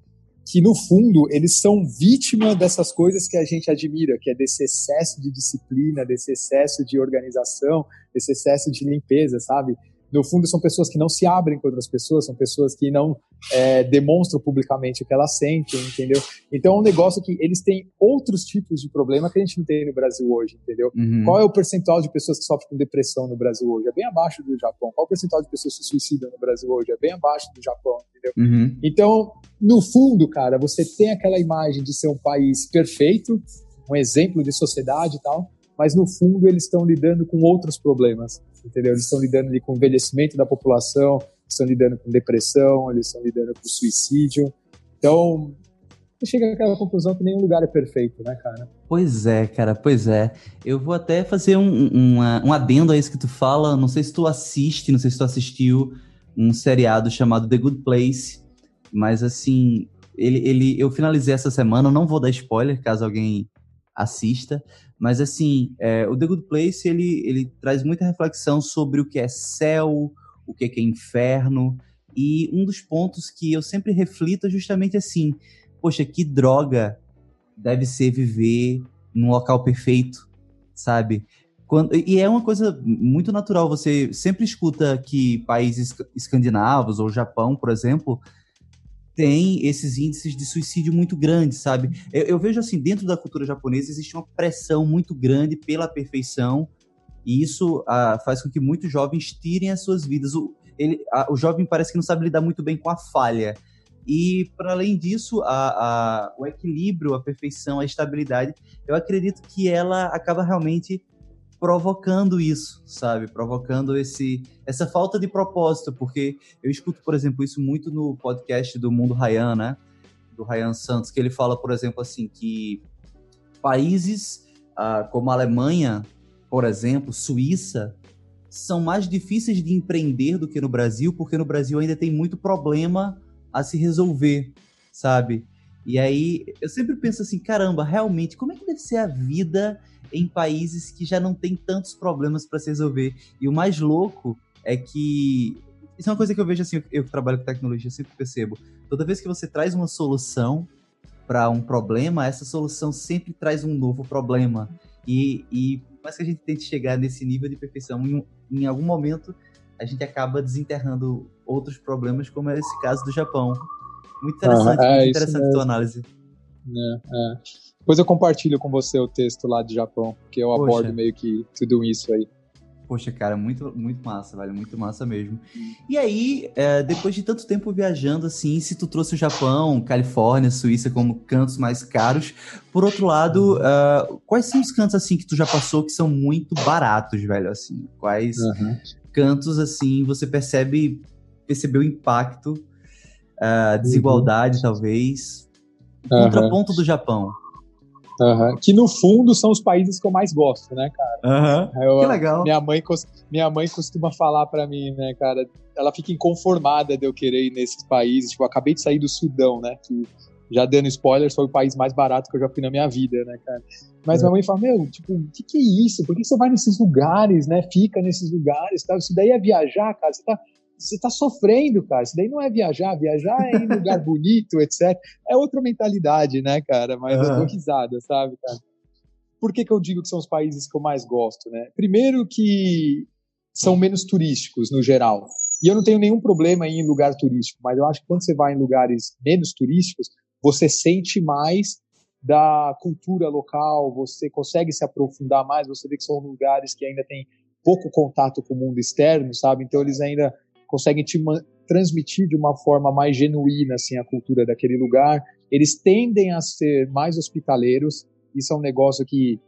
[SPEAKER 3] que, no fundo, eles são vítima dessas coisas que a gente admira, que é desse excesso de disciplina, desse excesso de organização, desse excesso de limpeza, sabe? No fundo, são pessoas que não se abrem com outras pessoas, são pessoas que não é, demonstram publicamente o que elas sentem, entendeu? Então é um negócio que eles têm outros tipos de problema que a gente não tem no Brasil hoje, entendeu? Uhum. Qual é o percentual de pessoas que sofrem com depressão no Brasil hoje? É bem abaixo do Japão. Qual é o percentual de pessoas que se suicidam no Brasil hoje? É bem abaixo do Japão, entendeu? Uhum. Então, no fundo, cara, você tem aquela imagem de ser um país perfeito, um exemplo de sociedade e tal, mas no fundo eles estão lidando com outros problemas entendeu? Eles estão lidando ali com o envelhecimento da população, estão lidando com depressão, eles estão lidando com suicídio. Então, chega àquela conclusão que nenhum lugar é perfeito, né, cara?
[SPEAKER 2] Pois é, cara, pois é. Eu vou até fazer um, um, um adendo a isso que tu fala. Não sei se tu assiste, não sei se tu assistiu um seriado chamado The Good Place, mas assim, ele, ele, eu finalizei essa semana, não vou dar spoiler caso alguém assista, mas assim, é, o The Good Place ele, ele traz muita reflexão sobre o que é céu, o que é, que é inferno. E um dos pontos que eu sempre reflito é justamente assim: poxa, que droga deve ser viver num local perfeito, sabe? Quando, e é uma coisa muito natural. Você sempre escuta que países escandinavos ou Japão, por exemplo, tem esses índices de suicídio muito grandes, sabe? Eu, eu, vejo assim, dentro da cultura japonesa existe uma pressão muito grande pela perfeição, e isso ah, faz com que muitos jovens tirem as suas vidas. O, ele, a, o jovem parece que não sabe lidar muito bem com a falha. E, para além disso, a, a, o equilíbrio, a perfeição, a estabilidade, eu acredito que ela acaba realmente provocando isso, sabe? Provocando esse, essa falta de propósito, porque eu escuto, por exemplo, isso muito no podcast do Mundo Ryan, né? Do Ryan Santos, que ele fala, por exemplo, assim, que países ah, como a Alemanha, por exemplo, Suíça, são mais difíceis de empreender do que no Brasil, porque no Brasil ainda tem muito problema a se resolver, sabe? E aí eu sempre penso assim, caramba, realmente, como é que deve ser a vida em países que já não tem tantos problemas para se resolver. E o mais louco é que isso é uma coisa que eu vejo assim, eu que trabalho com tecnologia, eu sempre percebo. Toda vez que você traz uma solução para um problema, essa solução sempre traz um novo problema. E, e mais que a gente tente chegar nesse nível de perfeição, em, em algum momento a gente acaba desenterrando outros problemas, como é esse caso do Japão. Muito interessante, ah, é, muito interessante a tua análise.
[SPEAKER 3] É, é. Depois eu compartilho com você o texto lá de Japão, porque eu Poxa. abordo meio que tudo isso aí.
[SPEAKER 2] Poxa, cara, muito, muito massa, velho, muito massa mesmo. E aí, é, depois de tanto tempo viajando assim, se tu trouxe o Japão, Califórnia, Suíça como cantos mais caros, por outro lado, uh, quais são os cantos assim que tu já passou que são muito baratos, velho, assim? Quais? Uhum. cantos, assim, você percebe, percebeu o impacto, a desigualdade, uhum. talvez. O uhum. contraponto do Japão.
[SPEAKER 3] Uhum. Que no fundo são os países que eu mais gosto, né,
[SPEAKER 2] cara? Uhum. Eu, que legal.
[SPEAKER 3] Minha mãe, minha mãe costuma falar para mim, né, cara? Ela fica inconformada de eu querer ir nesses países. Tipo, eu acabei de sair do Sudão, né? Que, já dando spoilers, foi o país mais barato que eu já fui na minha vida, né, cara? Mas é. minha mãe fala, meu, tipo, o que, que é isso? Por que você vai nesses lugares, né? Fica nesses lugares, tal? Isso daí é viajar, cara. Você tá, você tá sofrendo, cara. Isso daí não é viajar. Viajar é em lugar [LAUGHS] bonito, etc. É outra mentalidade, né, cara? Mas uhum. eu dou risada, sabe, cara? Por que, que eu digo que são os países que eu mais gosto, né? Primeiro que são menos turísticos, no geral. E eu não tenho nenhum problema em lugar turístico, mas eu acho que quando você vai em lugares menos turísticos, você sente mais da cultura local, você consegue se aprofundar mais, você vê que são lugares que ainda tem pouco contato com o mundo externo, sabe? Então eles ainda conseguem te transmitir de uma forma mais genuína assim a cultura daquele lugar. Eles tendem a ser mais hospitaleiros. Isso é um negócio que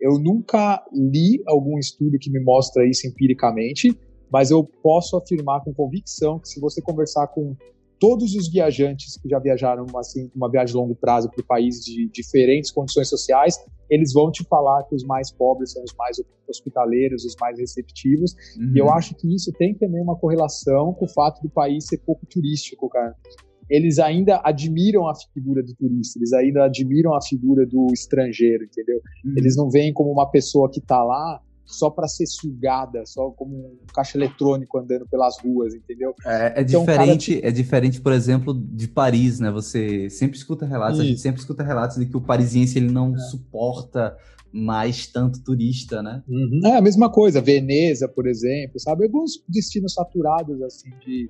[SPEAKER 3] eu nunca li algum estudo que me mostra isso empiricamente, mas eu posso afirmar com convicção que se você conversar com todos os viajantes que já viajaram assim uma viagem de longo prazo para países de diferentes condições sociais, eles vão te falar que os mais pobres são os mais hospitaleiros, os mais receptivos. Uhum. E eu uhum. acho que isso tem também uma correlação com o fato do país ser pouco turístico, cara. Eles ainda admiram a figura do turista, eles ainda admiram a figura do estrangeiro, entendeu? Uhum. Eles não veem como uma pessoa que está lá só para ser sugada, só como um caixa eletrônico andando pelas ruas, entendeu?
[SPEAKER 2] É, é então, diferente, cara... é diferente, por exemplo, de Paris, né? Você sempre escuta relatos, Isso. a gente sempre escuta relatos de que o parisiense ele não é. suporta mais tanto turista, né?
[SPEAKER 3] Uhum. É a mesma coisa, Veneza, por exemplo, sabe? Alguns destinos saturados assim de,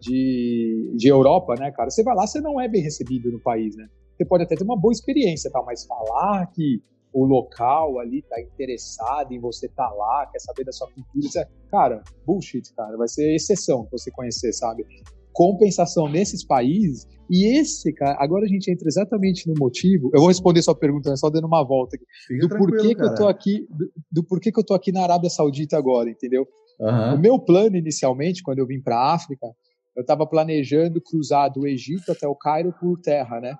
[SPEAKER 3] de, de Europa, né, cara? Você vai lá, você não é bem recebido no país, né? Você pode até ter uma boa experiência, tá? Mas falar que o local ali está interessado em você estar tá lá, quer saber da sua cultura. Isso é, cara, bullshit, cara. Vai ser exceção você conhecer, sabe? Compensação nesses países. E esse, cara, agora a gente entra exatamente no motivo. Eu vou responder sua pergunta, só dando uma volta aqui. Fica do porquê que eu tô aqui, do, do, porquê que eu tô aqui na Arábia Saudita agora, entendeu? Uhum. O meu plano inicialmente, quando eu vim para a África, eu estava planejando cruzar do Egito até o Cairo por terra, né?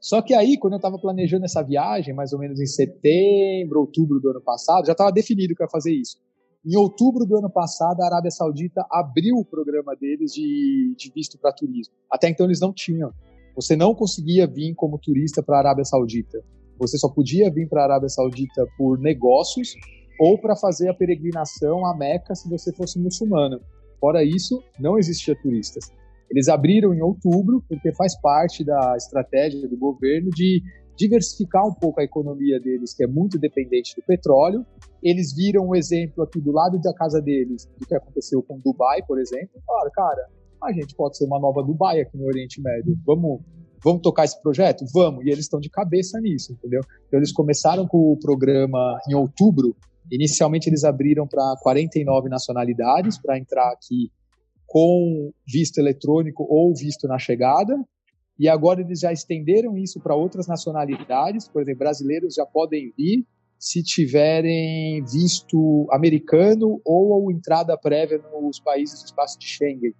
[SPEAKER 3] Só que aí, quando eu estava planejando essa viagem, mais ou menos em setembro, outubro do ano passado, já estava definido que eu ia fazer isso. Em outubro do ano passado, a Arábia Saudita abriu o programa deles de, de visto para turismo. Até então eles não tinham. Você não conseguia vir como turista para a Arábia Saudita. Você só podia vir para a Arábia Saudita por negócios ou para fazer a peregrinação à Meca se você fosse muçulmano. Fora isso, não existia turistas. Eles abriram em outubro, porque faz parte da estratégia do governo de diversificar um pouco a economia deles, que é muito dependente do petróleo. Eles viram um exemplo aqui do lado da casa deles, do que aconteceu com Dubai, por exemplo, e falaram, cara, a gente pode ser uma nova Dubai aqui no Oriente Médio. Vamos, vamos tocar esse projeto? Vamos. E eles estão de cabeça nisso, entendeu? Então eles começaram com o programa em outubro. Inicialmente eles abriram para 49 nacionalidades para entrar aqui com visto eletrônico ou visto na chegada. E agora eles já estenderam isso para outras nacionalidades, por exemplo, brasileiros já podem vir se tiverem visto americano ou entrada prévia nos países do espaço de Schengen.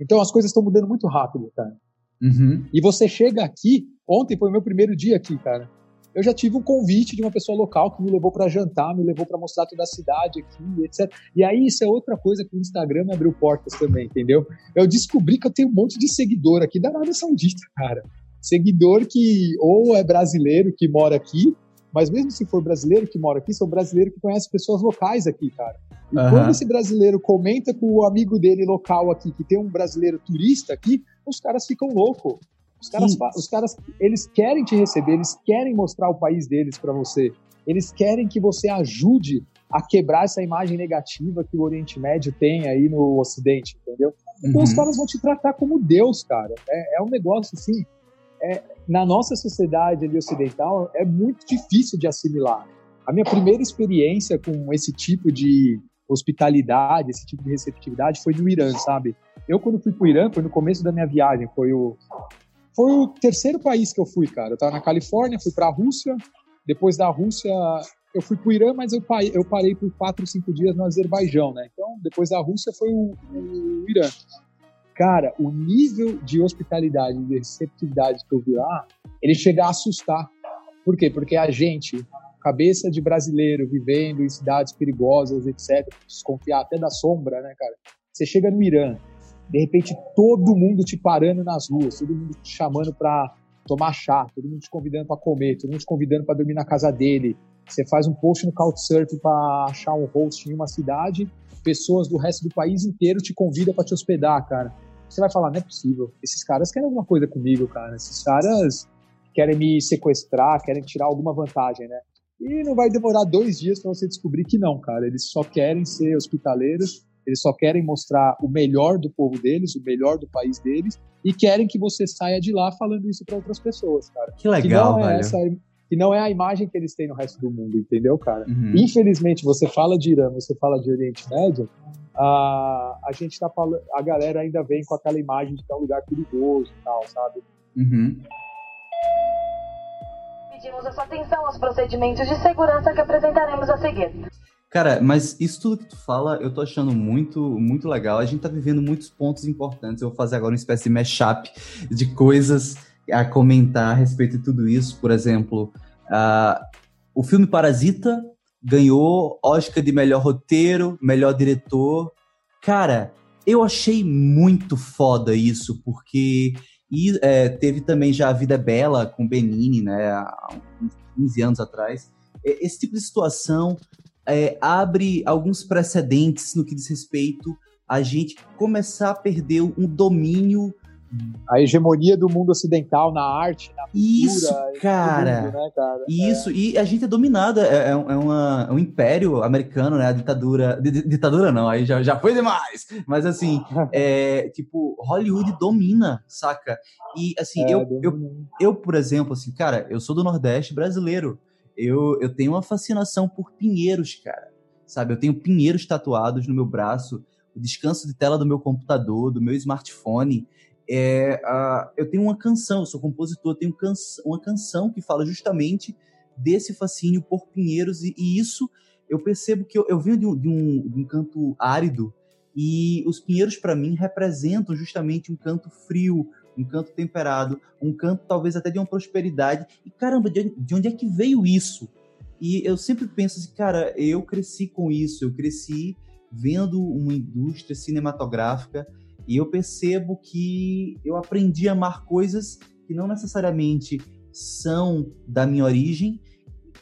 [SPEAKER 3] Então as coisas estão mudando muito rápido, cara. Uhum. E você chega aqui, ontem foi o meu primeiro dia aqui, cara eu já tive um convite de uma pessoa local que me levou para jantar, me levou para mostrar toda a cidade aqui, etc. E aí isso é outra coisa que o Instagram me abriu portas também, entendeu? Eu descobri que eu tenho um monte de seguidor aqui da Arábia Saudita, cara. Seguidor que ou é brasileiro que mora aqui, mas mesmo se for brasileiro que mora aqui, são brasileiro que conhece pessoas locais aqui, cara. E uhum. quando esse brasileiro comenta com o amigo dele local aqui, que tem um brasileiro turista aqui, os caras ficam loucos. Os caras, os caras, eles querem te receber, eles querem mostrar o país deles para você. Eles querem que você ajude a quebrar essa imagem negativa que o Oriente Médio tem aí no Ocidente, entendeu? Então uhum. os caras vão te tratar como Deus, cara. É, é um negócio assim. É, na nossa sociedade ali ocidental é muito difícil de assimilar. A minha primeira experiência com esse tipo de hospitalidade, esse tipo de receptividade foi no Irã, sabe? Eu quando fui pro Irã, foi no começo da minha viagem, foi o foi o terceiro país que eu fui, cara. Eu tava na Califórnia, fui pra Rússia, depois da Rússia eu fui pro Irã, mas eu eu parei por quatro, cinco dias no Azerbaijão, né? Então, depois da Rússia foi o, o Irã. Cara, o nível de hospitalidade, de receptividade que eu vi lá, ele chega a assustar. Por quê? Porque a gente, cabeça de brasileiro, vivendo em cidades perigosas, etc., desconfiar até da sombra, né, cara? Você chega no Irã, de repente todo mundo te parando nas ruas, todo mundo te chamando para tomar chá, todo mundo te convidando para comer, todo mundo te convidando para dormir na casa dele. Você faz um post no Couchsurfing para achar um host em uma cidade, pessoas do resto do país inteiro te convidam para te hospedar, cara. Você vai falar, não é possível. Esses caras querem alguma coisa comigo, cara. Esses caras querem me sequestrar, querem tirar alguma vantagem, né? E não vai demorar dois dias para você descobrir que não, cara. Eles só querem ser hospitaleiros eles só querem mostrar o melhor do povo deles, o melhor do país deles, e querem que você saia de lá falando isso para outras pessoas, cara.
[SPEAKER 2] Que legal,
[SPEAKER 3] que não
[SPEAKER 2] é
[SPEAKER 3] velho. Essa, que não é a imagem que eles têm no resto do mundo, entendeu, cara?
[SPEAKER 2] Uhum.
[SPEAKER 3] Infelizmente, você fala de Irã, você fala de Oriente Médio, a, a gente tá falando, a galera ainda vem com aquela imagem de que é um lugar perigoso e tal, sabe?
[SPEAKER 2] Uhum.
[SPEAKER 4] Pedimos a sua atenção aos procedimentos de segurança que apresentaremos a seguir.
[SPEAKER 2] Cara, mas isso tudo que tu fala, eu tô achando muito, muito legal. A gente tá vivendo muitos pontos importantes. Eu vou fazer agora uma espécie de mashup de coisas a comentar a respeito de tudo isso. Por exemplo, uh, o filme Parasita ganhou Oscar de melhor roteiro, melhor diretor. Cara, eu achei muito foda isso, porque e, é, teve também já A Vida é Bela com Benini, né, há uns 15 anos atrás. Esse tipo de situação é, abre alguns precedentes no que diz respeito a gente começar a perder um domínio
[SPEAKER 3] a hegemonia do mundo ocidental na arte, na cultura.
[SPEAKER 2] Isso, cara.
[SPEAKER 3] Mundo, né, cara?
[SPEAKER 2] Isso, é. e a gente é dominada, é, é, uma, é, um império americano, né? A ditadura. Ditadura não, aí já, já foi demais. Mas assim, [LAUGHS] é, tipo, Hollywood domina, saca? E assim, é, eu, eu, eu, por exemplo, assim, cara, eu sou do Nordeste brasileiro eu, eu tenho uma fascinação por pinheiros, cara. Sabe? Eu tenho pinheiros tatuados no meu braço, o descanso de tela do meu computador, do meu smartphone. É, eu tenho uma canção, eu sou compositor, eu tenho can uma canção que fala justamente desse fascínio por pinheiros, e, e isso eu percebo que eu, eu venho de um, de, um, de um canto árido, e os pinheiros, para mim, representam justamente um canto frio, um canto temperado, um canto talvez até de uma prosperidade. E caramba, de, de onde é que veio isso? E eu sempre penso assim, cara, eu cresci com isso, eu cresci vendo uma indústria cinematográfica e eu percebo que eu aprendi a amar coisas que não necessariamente são da minha origem.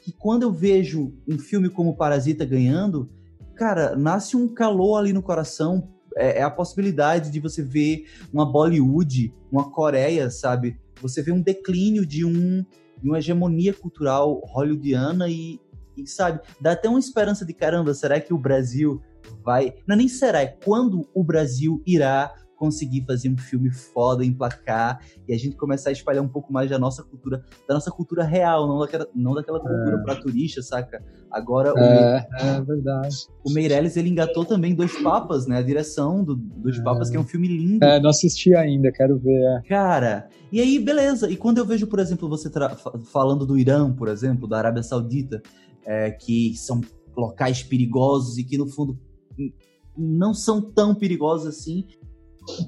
[SPEAKER 2] E quando eu vejo um filme como Parasita ganhando, cara, nasce um calor ali no coração é, é, a possibilidade de você ver uma Bollywood, uma Coreia, sabe? Você vê um declínio de, um, de uma hegemonia cultural hollywoodiana e, e, sabe, dá até uma esperança de caramba, será que o Brasil vai. Não, nem será, é quando o Brasil irá conseguir fazer um filme foda, emplacar, e a gente começar a espalhar um pouco mais da nossa cultura, da nossa cultura real, não daquela, não daquela cultura é. para turista, saca? Agora, o,
[SPEAKER 3] é, é verdade.
[SPEAKER 2] O Meirelles, ele engatou também Dois Papas, né? A direção do, Dois é. Papas, que é um filme lindo.
[SPEAKER 3] É, não assisti ainda, quero ver. É.
[SPEAKER 2] Cara, e aí, beleza. E quando eu vejo, por exemplo, você falando do Irã, por exemplo, da Arábia Saudita, é, que são locais perigosos e que, no fundo, não são tão perigosos assim,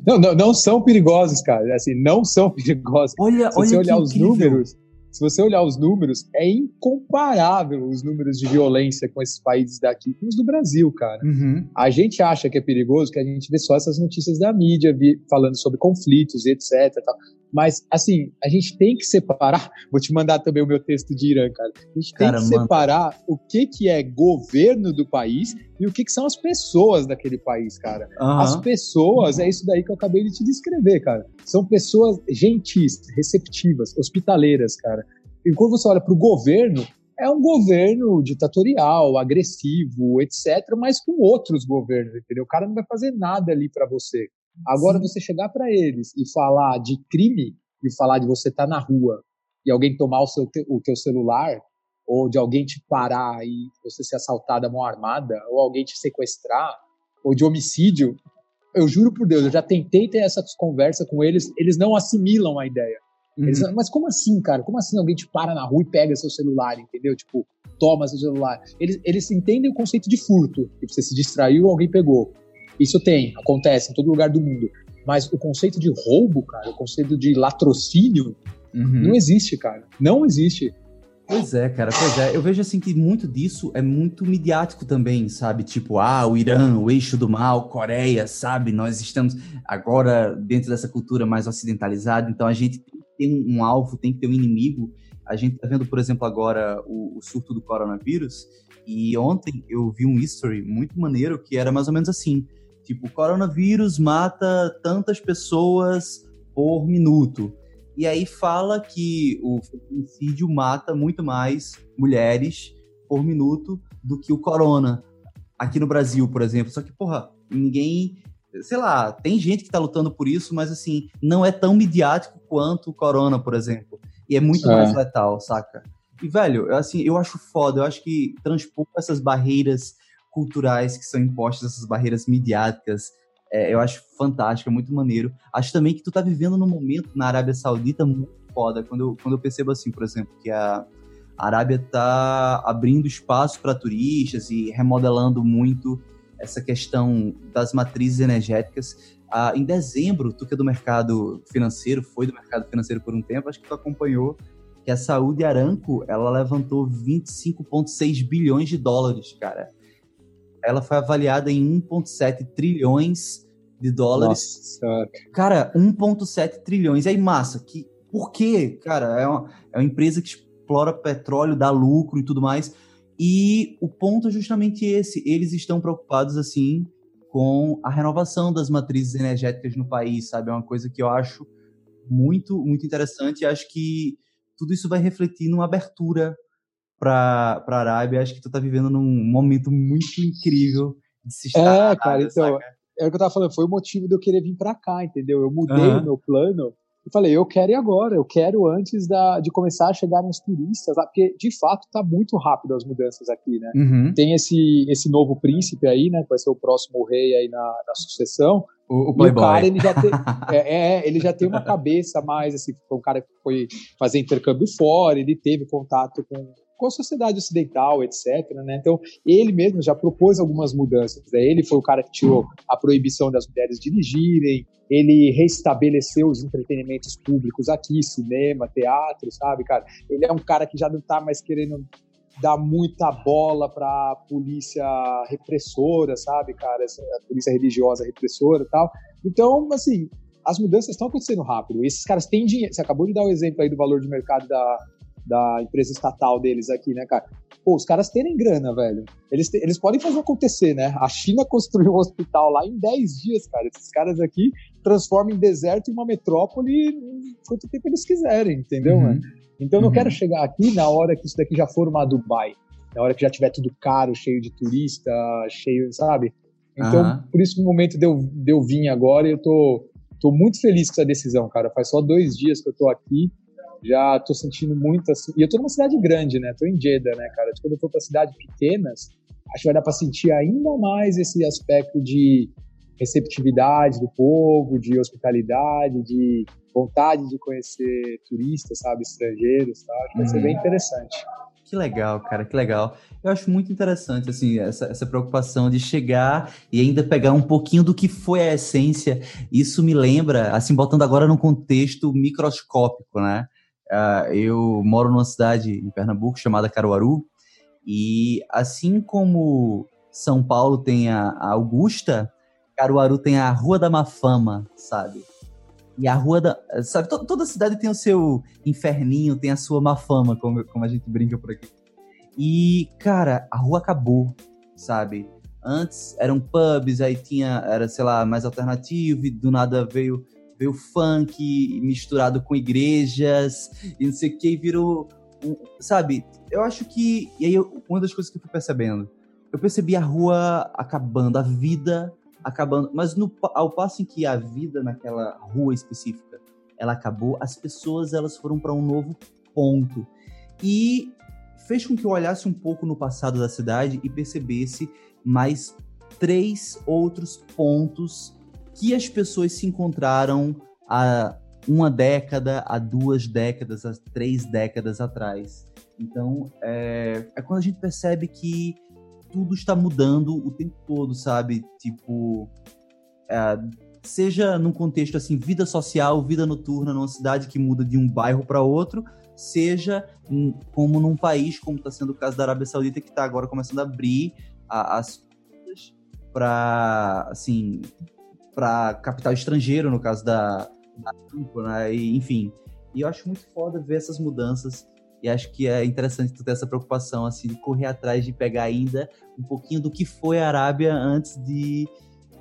[SPEAKER 3] não, não, não são perigosos, cara. Assim, não são [LAUGHS] perigosos.
[SPEAKER 2] Olha,
[SPEAKER 3] Se você olhar os números, se você olhar os números, é incomparável os números de violência com esses países daqui com os do Brasil, cara.
[SPEAKER 2] Uhum.
[SPEAKER 3] A gente acha que é perigoso, que a gente vê só essas notícias da mídia falando sobre conflitos e etc. Tal. Mas, assim, a gente tem que separar. [LAUGHS] Vou te mandar também o meu texto de Irã, cara. A gente tem cara, que separar mano. o que, que é governo do país e o que, que são as pessoas daquele país, cara.
[SPEAKER 2] Uhum.
[SPEAKER 3] As pessoas, é isso daí que eu acabei de te descrever, cara. São pessoas gentis, receptivas, hospitaleiras, cara. E quando você olha para o governo, é um governo ditatorial, agressivo, etc., mas com outros governos, entendeu? O cara não vai fazer nada ali para você. Agora, Sim. você chegar para eles e falar de crime, e falar de você estar tá na rua e alguém tomar o, seu, o teu celular, ou de alguém te parar e você ser assaltado à mão armada, ou alguém te sequestrar, ou de homicídio, eu juro por Deus, eu já tentei ter essa conversa com eles, eles não assimilam a ideia. Uhum. Eles, mas como assim, cara? Como assim alguém te para na rua e pega seu celular, entendeu? Tipo, toma seu celular. Eles, eles entendem o conceito de furto, que você se distraiu, alguém pegou. Isso tem, acontece em todo lugar do mundo. Mas o conceito de roubo, cara, o conceito de latrocínio, uhum. não existe, cara. Não existe.
[SPEAKER 2] Pois é, cara, pois é. Eu vejo assim que muito disso é muito midiático também, sabe? Tipo, ah, o Irã, o eixo do mal, Coreia, sabe? Nós estamos agora dentro dessa cultura mais ocidentalizada, então a gente tem um, um alvo, tem que ter um inimigo. A gente tá vendo, por exemplo, agora o, o surto do coronavírus, e ontem eu vi um history muito maneiro que era mais ou menos assim: tipo, o coronavírus mata tantas pessoas por minuto. E aí fala que o feminicídio mata muito mais mulheres por minuto do que o corona. Aqui no Brasil, por exemplo. Só que, porra, ninguém. Sei lá, tem gente que tá lutando por isso, mas assim, não é tão midiático quanto o corona, por exemplo. E é muito é. mais letal, saca? E, velho, assim, eu acho foda, eu acho que transpor essas barreiras culturais que são impostas, essas barreiras midiáticas, é, eu acho fantástico, é muito maneiro. Acho também que tu tá vivendo num momento na Arábia Saudita muito foda, quando eu, quando eu percebo assim, por exemplo, que a, Arábia tá abrindo espaço para turistas e remodelando muito essa questão das matrizes energéticas. Ah, em dezembro, tu que é do mercado financeiro, foi do mercado financeiro por um tempo, acho que tu acompanhou que a Saúde Aramco, ela levantou 25,6 bilhões de dólares, cara. Ela foi avaliada em 1,7 trilhões de dólares. Nossa. Cara, 1,7 trilhões. E aí, massa, que, por quê? Cara, é uma, é uma empresa que explora petróleo, dá lucro e tudo mais. E o ponto é justamente esse. Eles estão preocupados, assim, com a renovação das matrizes energéticas no país, sabe? É uma coisa que eu acho muito, muito interessante. E acho que tudo isso vai refletir numa abertura para a Arábia. Acho que tu tá vivendo num momento muito incrível de se estar.
[SPEAKER 3] É, cara, então, saca? é o que eu tava falando, foi o motivo de eu querer vir para cá, entendeu? Eu mudei uhum. o meu plano e falei, eu quero ir agora, eu quero antes da, de começar a chegar nos turistas, porque de fato tá muito rápido as mudanças aqui, né? Uhum. Tem esse, esse novo príncipe aí, né, que vai ser o próximo rei aí na, na sucessão.
[SPEAKER 2] O, o Playboy.
[SPEAKER 3] o cara, ele já, tem, [LAUGHS] é, é, ele já tem uma cabeça mais, assim, foi um cara que foi fazer intercâmbio fora, ele teve contato com com a sociedade ocidental, etc. Né? Então, ele mesmo já propôs algumas mudanças. Né? Ele foi o cara que tirou a proibição das mulheres dirigirem, ele restabeleceu os entretenimentos públicos aqui, cinema, teatro, sabe, cara? Ele é um cara que já não está mais querendo dar muita bola para polícia repressora, sabe, cara? A polícia religiosa repressora e tal. Então, assim, as mudanças estão acontecendo rápido. Esses caras têm dinheiro. Você acabou de dar o exemplo aí do valor de mercado da, da empresa estatal deles aqui, né, cara? Pô, os caras terem grana, velho. Eles, te, eles podem fazer acontecer, né? A China [LAUGHS] construiu um hospital lá em 10 dias, cara. Esses caras aqui transformam em deserto em uma metrópole quanto tempo eles quiserem, entendeu, uhum. mano? Então eu não uhum. quero chegar aqui na hora que isso daqui já for uma Dubai. Na hora que já tiver tudo caro, cheio de turista, cheio, sabe? Então, uhum. por isso no momento de eu, de eu vir agora, eu tô, tô muito feliz com essa decisão, cara. Faz só dois dias que eu tô aqui já tô sentindo muito assim. E eu tô numa cidade grande, né? Tô em Jeddah, né, cara? Quando eu for para cidades pequenas, acho que vai dar para sentir ainda mais esse aspecto de receptividade do povo, de hospitalidade, de vontade de conhecer turistas, sabe, estrangeiros, tá? Acho que vai ser bem uhum. interessante.
[SPEAKER 2] Que legal, cara, que legal. Eu acho muito interessante, assim, essa, essa preocupação de chegar e ainda pegar um pouquinho do que foi a essência. Isso me lembra, assim, botando agora num contexto microscópico, né? Uh, eu moro numa cidade em Pernambuco chamada Caruaru, e assim como São Paulo tem a, Augusta, Caruaru tem a Rua da Mafama, sabe? E a Rua da. Sabe, to, toda cidade tem o seu inferninho, tem a sua mafama, como, como a gente brinca por aqui. E, cara, a rua acabou, sabe? Antes eram pubs, aí tinha, era, sei lá, mais alternativo, e do nada veio veio funk misturado com igrejas e não sei o que, virou. Sabe? Eu acho que. E aí, uma das coisas que eu fui percebendo, eu percebi a rua acabando, a vida acabando, mas no, ao passo em que a vida naquela rua específica ela acabou, as pessoas elas foram para um novo ponto. E fez com que eu olhasse um pouco no passado da cidade e percebesse mais três outros pontos que as pessoas se encontraram há uma década, há duas décadas, há três décadas atrás. Então, é, é quando a gente percebe que tudo está mudando o tempo todo, sabe? Tipo, é, seja num contexto assim, vida social, vida noturna, numa cidade que muda de um bairro para outro, seja como num país, como está sendo o caso da Arábia Saudita, que está agora começando a abrir a, as para assim, para capital estrangeiro, no caso da, da né? E, enfim. E eu acho muito foda ver essas mudanças. E acho que é interessante tu ter essa preocupação, assim, de correr atrás de pegar ainda um pouquinho do que foi a Arábia antes de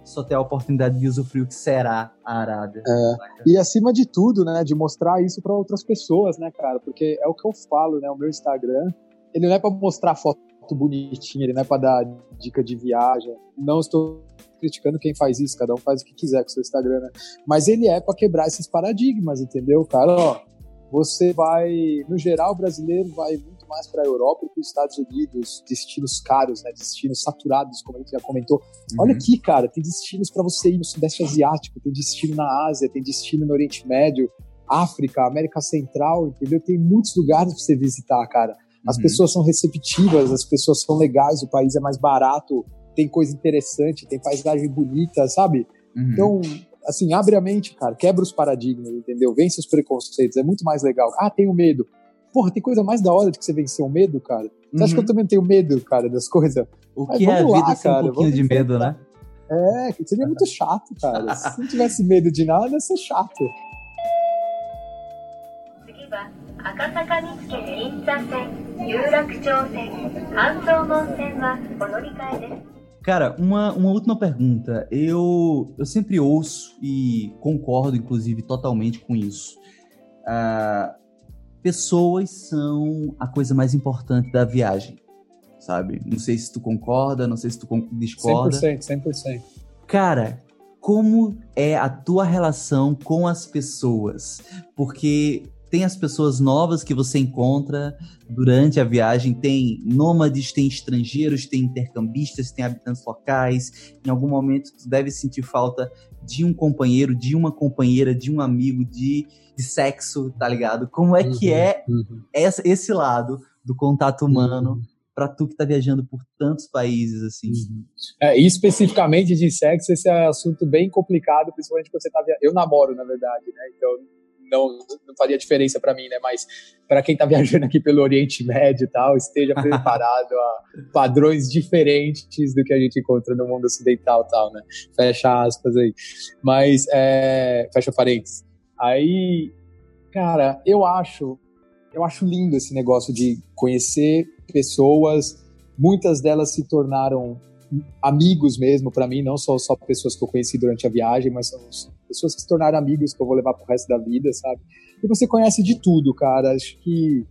[SPEAKER 2] só ter a oportunidade de usufruir o que será a Arábia.
[SPEAKER 3] É. E acima de tudo, né, de mostrar isso para outras pessoas, né, cara? Porque é o que eu falo, né? O meu Instagram, ele não é para mostrar foto bonitinha, ele não é para dar dica de viagem. Não estou criticando quem faz isso, cada um faz o que quiser com o seu Instagram, né? Mas ele é para quebrar esses paradigmas, entendeu, cara? Ó, você vai, no geral, o brasileiro vai muito mais para a Europa e para os Estados Unidos, destinos caros, né? Destinos saturados, como a gente já comentou. Uhum. Olha aqui, cara, tem destinos para você ir no Sudeste Asiático, tem destino na Ásia, tem destino no Oriente Médio, África, América Central, entendeu? Tem muitos lugares para você visitar, cara. As uhum. pessoas são receptivas, as pessoas são legais, o país é mais barato, tem coisa interessante, tem paisagem bonita, sabe? Uhum. Então, assim, abre a mente, cara, quebra os paradigmas, entendeu? Vence os preconceitos, é muito mais legal. Ah, tenho medo. Porra, tem coisa mais da hora de que você vencer o medo, cara. Você uhum. acha que eu uhum. também tenho medo, cara, das coisas?
[SPEAKER 2] O que é a vida lá, sem cara, um pouquinho de medo, né?
[SPEAKER 3] É, seria muito chato, cara. [LAUGHS] Se não tivesse medo de nada, ia ser chato.
[SPEAKER 2] Cara, uma, uma última pergunta. Eu, eu sempre ouço e concordo, inclusive, totalmente com isso. Uh, pessoas são a coisa mais importante da viagem, sabe? Não sei se tu concorda, não sei se tu discorda.
[SPEAKER 3] 100%, 100%.
[SPEAKER 2] Cara, como é a tua relação com as pessoas? Porque tem as pessoas novas que você encontra durante a viagem, tem nômades, tem estrangeiros, tem intercambistas, tem habitantes locais. Em algum momento tu deve sentir falta de um companheiro, de uma companheira, de um amigo, de, de sexo, tá ligado? Como é uhum, que é uhum. essa, esse lado do contato humano? Uhum. Para tu que tá viajando por tantos países assim. Uhum.
[SPEAKER 3] É, especificamente de sexo, esse é um assunto bem complicado, principalmente quando você tá viajando. Eu namoro, na verdade, né? Então não, não faria diferença para mim, né? Mas para quem está viajando aqui pelo Oriente Médio e tal, esteja preparado a padrões diferentes do que a gente encontra no mundo ocidental tal, né? Fecha aspas aí. Mas, é, fecha parênteses. Aí, cara, eu acho, eu acho lindo esse negócio de conhecer pessoas, muitas delas se tornaram amigos mesmo para mim, não só, só pessoas que eu conheci durante a viagem, mas são pessoas que se tornaram amigos que eu vou levar pro resto da vida, sabe? E você conhece de tudo, cara. Acho que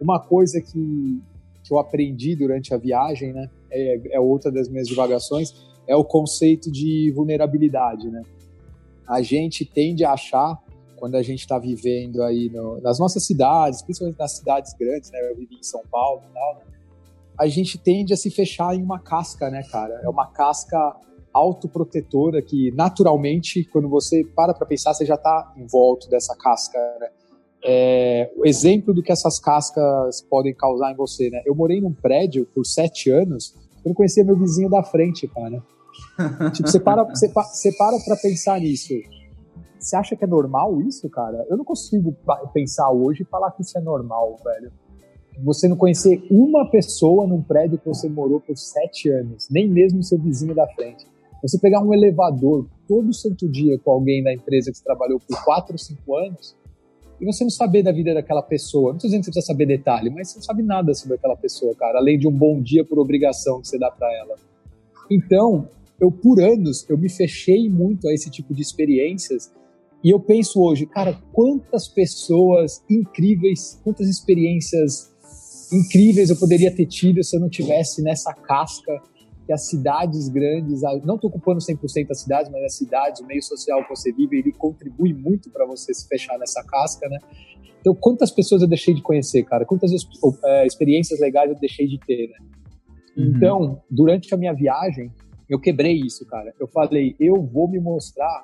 [SPEAKER 3] uma coisa que, que eu aprendi durante a viagem, né, é, é outra das minhas divagações, é o conceito de vulnerabilidade, né? A gente tende a achar quando a gente está vivendo aí no, nas nossas cidades, principalmente nas cidades grandes, né? Eu vivi em São Paulo e tal, né? a gente tende a se fechar em uma casca, né, cara? É uma casca autoprotetora que, naturalmente, quando você para para pensar, você já está em volta dessa casca, né? É, o exemplo do que essas cascas podem causar em você, né? Eu morei num prédio por sete anos, eu não conhecia meu vizinho da frente, cara. [LAUGHS] tipo, você para, você, você para pra pensar nisso. Você acha que é normal isso, cara? Eu não consigo pensar hoje e falar que isso é normal, velho você não conhecer uma pessoa num prédio que você morou por sete anos, nem mesmo seu vizinho da frente. Você pegar um elevador todo santo dia com alguém da empresa que você trabalhou por quatro ou cinco anos e você não saber da vida daquela pessoa. Não estou dizendo que você precisa saber detalhe, mas você não sabe nada sobre aquela pessoa, cara, além de um bom dia por obrigação que você dá para ela. Então, eu por anos eu me fechei muito a esse tipo de experiências e eu penso hoje, cara, quantas pessoas incríveis, quantas experiências incríveis eu poderia ter tido se eu não tivesse nessa casca que as cidades grandes, não estou ocupando 100% as cidades, mas as cidades, o meio social que você vive, ele contribui muito para você se fechar nessa casca, né? Então, quantas pessoas eu deixei de conhecer, cara? Quantas é, experiências legais eu deixei de ter, né? Uhum. Então, durante a minha viagem, eu quebrei isso, cara. Eu falei, eu vou me mostrar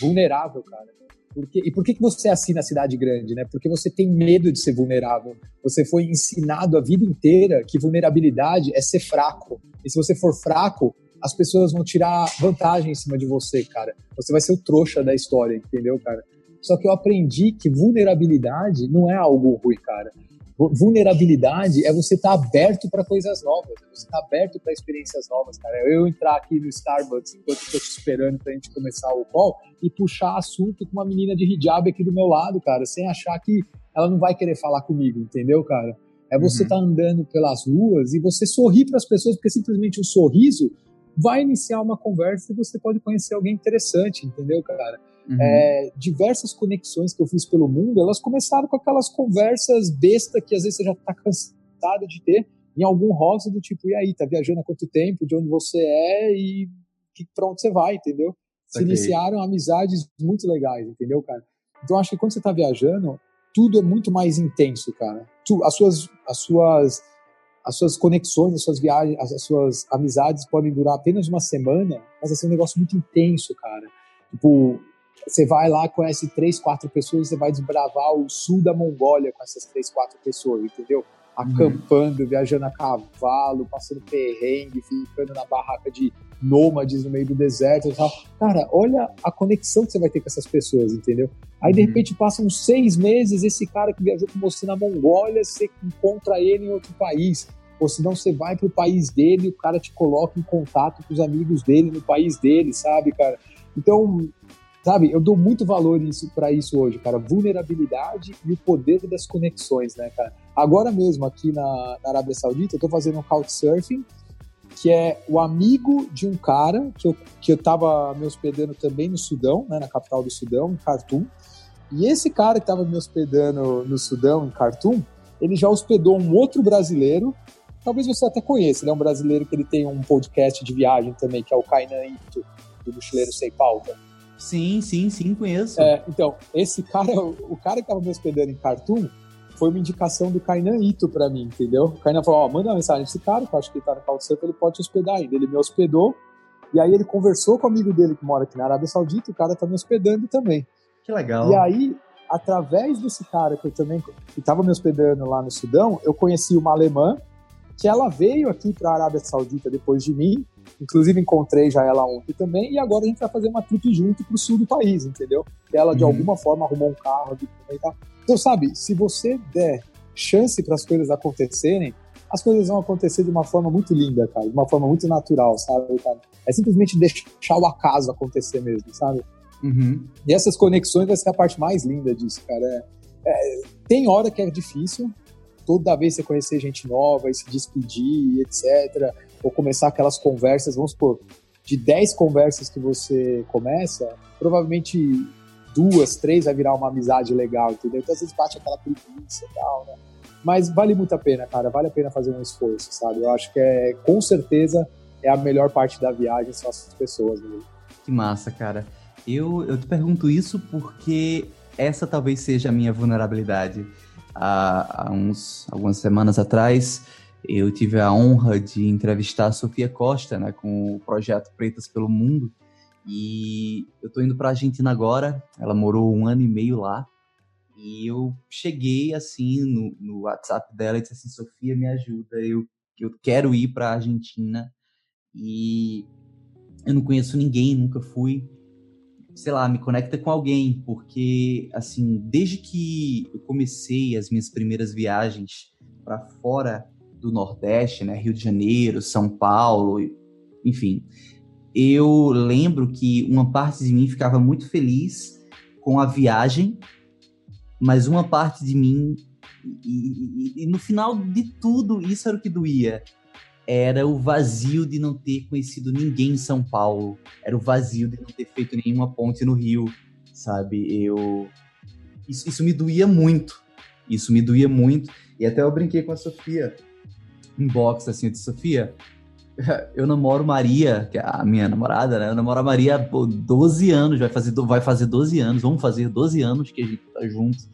[SPEAKER 3] vulnerável, cara. Porque, e por que, que você assina a cidade grande, né? Porque você tem medo de ser vulnerável. Você foi ensinado a vida inteira que vulnerabilidade é ser fraco. E se você for fraco, as pessoas vão tirar vantagem em cima de você, cara. Você vai ser o trouxa da história, entendeu, cara? Só que eu aprendi que vulnerabilidade não é algo ruim, cara. Vulnerabilidade é você estar tá aberto para coisas novas, é você estar tá aberto para experiências novas, cara. Eu entrar aqui no Starbucks enquanto estou te esperando para a gente começar o call e puxar assunto com uma menina de hijab aqui do meu lado, cara, sem achar que ela não vai querer falar comigo, entendeu, cara? É você estar uhum. tá andando pelas ruas e você sorrir para as pessoas, porque simplesmente um sorriso vai iniciar uma conversa e você pode conhecer alguém interessante, entendeu, cara? Uhum. É, diversas conexões que eu fiz pelo mundo, elas começaram com aquelas conversas besta que às vezes você já tá cansado de ter em algum rosa do tipo, e aí, tá viajando há quanto tempo, de onde você é e que, pra onde você vai, entendeu? Se okay. iniciaram amizades muito legais, entendeu, cara? Então acho que quando você tá viajando, tudo é muito mais intenso, cara. Tu, as suas, as suas, as suas conexões, as suas viagens, as, as suas amizades podem durar apenas uma semana, mas vai ser um negócio muito intenso, cara. Tipo, você vai lá, conhece três, quatro pessoas, você vai desbravar o sul da Mongólia com essas três, quatro pessoas, entendeu? Acampando, uhum. viajando a cavalo, passando perrengue, ficando na barraca de nômades no meio do deserto e tal. Cara, olha a conexão que você vai ter com essas pessoas, entendeu? Aí, de uhum. repente, passam seis meses, esse cara que viajou com você na Mongólia, você encontra ele em outro país. Ou senão você vai pro país dele, o cara te coloca em contato com os amigos dele no país dele, sabe, cara? Então, Sabe, eu dou muito valor isso para isso hoje, cara. Vulnerabilidade e o poder das conexões, né, cara? Agora mesmo, aqui na, na Arábia Saudita, eu tô fazendo um couchsurfing, que é o amigo de um cara que eu, que eu tava me hospedando também no Sudão, né, na capital do Sudão, em Khartoum. E esse cara que tava me hospedando no Sudão, em Khartoum, ele já hospedou um outro brasileiro, talvez você até conheça, ele é um brasileiro que ele tem um podcast de viagem também, que é o Kainan Ito, do Mochileiro Sem Pauta.
[SPEAKER 2] Sim, sim, sim, conheço.
[SPEAKER 3] É, então, esse cara, [LAUGHS] o cara que tava me hospedando em Khartoum, foi uma indicação do Kainan Ito pra mim, entendeu? O Kainan falou, ó, manda uma mensagem esse cara, que eu acho que ele tá no Couchsurfing, ele pode te hospedar ainda. Ele me hospedou, e aí ele conversou com o amigo dele que mora aqui na Arábia Saudita, o cara tá me hospedando também.
[SPEAKER 2] Que legal.
[SPEAKER 3] E aí, através desse cara que eu também, que tava me hospedando lá no Sudão, eu conheci uma alemã, que ela veio aqui para a Arábia Saudita depois de mim, Inclusive, encontrei já ela ontem também, e agora a gente vai fazer uma trip junto pro sul do país, entendeu? Ela, de uhum. alguma forma, arrumou um carro aqui também tá. Então, sabe, se você der chance para as coisas acontecerem, as coisas vão acontecer de uma forma muito linda, cara, de uma forma muito natural, sabe, cara? É simplesmente deixar o acaso acontecer mesmo, sabe?
[SPEAKER 2] Uhum.
[SPEAKER 3] E essas conexões vai ser a parte mais linda disso, cara. É, é, tem hora que é difícil, toda vez você conhecer gente nova e se despedir, etc ou começar aquelas conversas, vamos supor, de 10 conversas que você começa, provavelmente duas, três vai virar uma amizade legal, entendeu? Então às vezes bate aquela preguiça e tal, né? Mas vale muito a pena, cara, vale a pena fazer um esforço, sabe? Eu acho que é, com certeza, é a melhor parte da viagem, são as pessoas mesmo.
[SPEAKER 2] Que massa, cara. Eu, eu te pergunto isso porque essa talvez seja a minha vulnerabilidade. Há, há uns, algumas semanas atrás, eu tive a honra de entrevistar a Sofia Costa, né, com o projeto Pretas pelo Mundo. E eu tô indo para a Argentina agora. Ela morou um ano e meio lá. E eu cheguei assim no, no WhatsApp dela e disse assim: Sofia, me ajuda. Eu, eu quero ir para a Argentina. E eu não conheço ninguém, nunca fui. Sei lá, me conecta com alguém, porque assim, desde que eu comecei as minhas primeiras viagens para fora do Nordeste, né, Rio de Janeiro, São Paulo, enfim, eu lembro que uma parte de mim ficava muito feliz com a viagem, mas uma parte de mim, e, e, e no final de tudo, isso era o que doía. Era o vazio de não ter conhecido ninguém em São Paulo. Era o vazio de não ter feito nenhuma ponte no Rio, sabe? Eu. Isso, isso me doía muito. Isso me doía muito. E até eu brinquei com a Sofia inbox assim, de Sofia, [LAUGHS] eu namoro Maria, que é a minha namorada, né? Eu namoro a Maria há 12 anos, vai fazer, vai fazer 12 anos, vamos fazer 12 anos que a gente tá junto.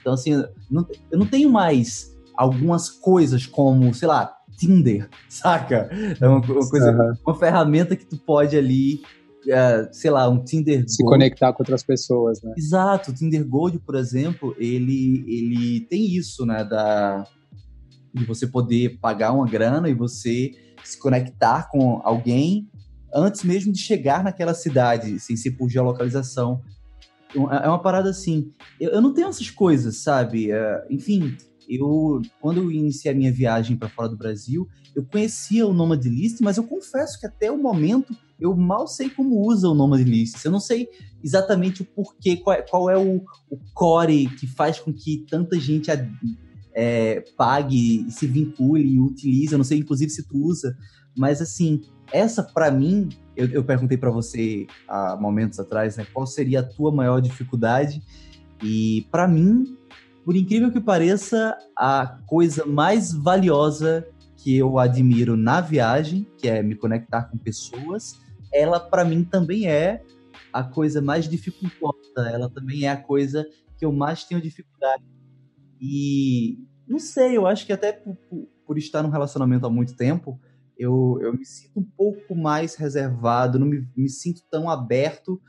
[SPEAKER 2] Então, assim, não, eu não tenho mais algumas coisas como, sei lá, Tinder, [LAUGHS] saca? É uma, uma coisa, uhum. uma ferramenta que tu pode ali uh, sei lá, um Tinder
[SPEAKER 3] Se Gold. conectar com outras pessoas, né?
[SPEAKER 2] Exato, o Tinder Gold, por exemplo, ele, ele tem isso, né, da, de você poder pagar uma grana e você se conectar com alguém antes mesmo de chegar naquela cidade, sem ser por geolocalização. É uma parada assim. Eu, eu não tenho essas coisas, sabe? Uh, enfim, eu quando eu iniciei a minha viagem para fora do Brasil, eu conhecia o Nomad List, mas eu confesso que até o momento eu mal sei como usa o Nomad List. Eu não sei exatamente o porquê, qual é, qual é o, o, core que faz com que tanta gente é, pague, se vincule e utilize. Eu não sei, inclusive, se tu usa. Mas, assim, essa, para mim, eu, eu perguntei para você há momentos atrás, né? Qual seria a tua maior dificuldade? E, para mim, por incrível que pareça, a coisa mais valiosa que eu admiro na viagem, que é me conectar com pessoas, ela para mim também é a coisa mais dificultosa, ela também é a coisa que eu mais tenho dificuldade. E não sei, eu acho que até por, por, estar num relacionamento há muito tempo, eu, eu me sinto um pouco mais reservado, não me, me sinto tão aberto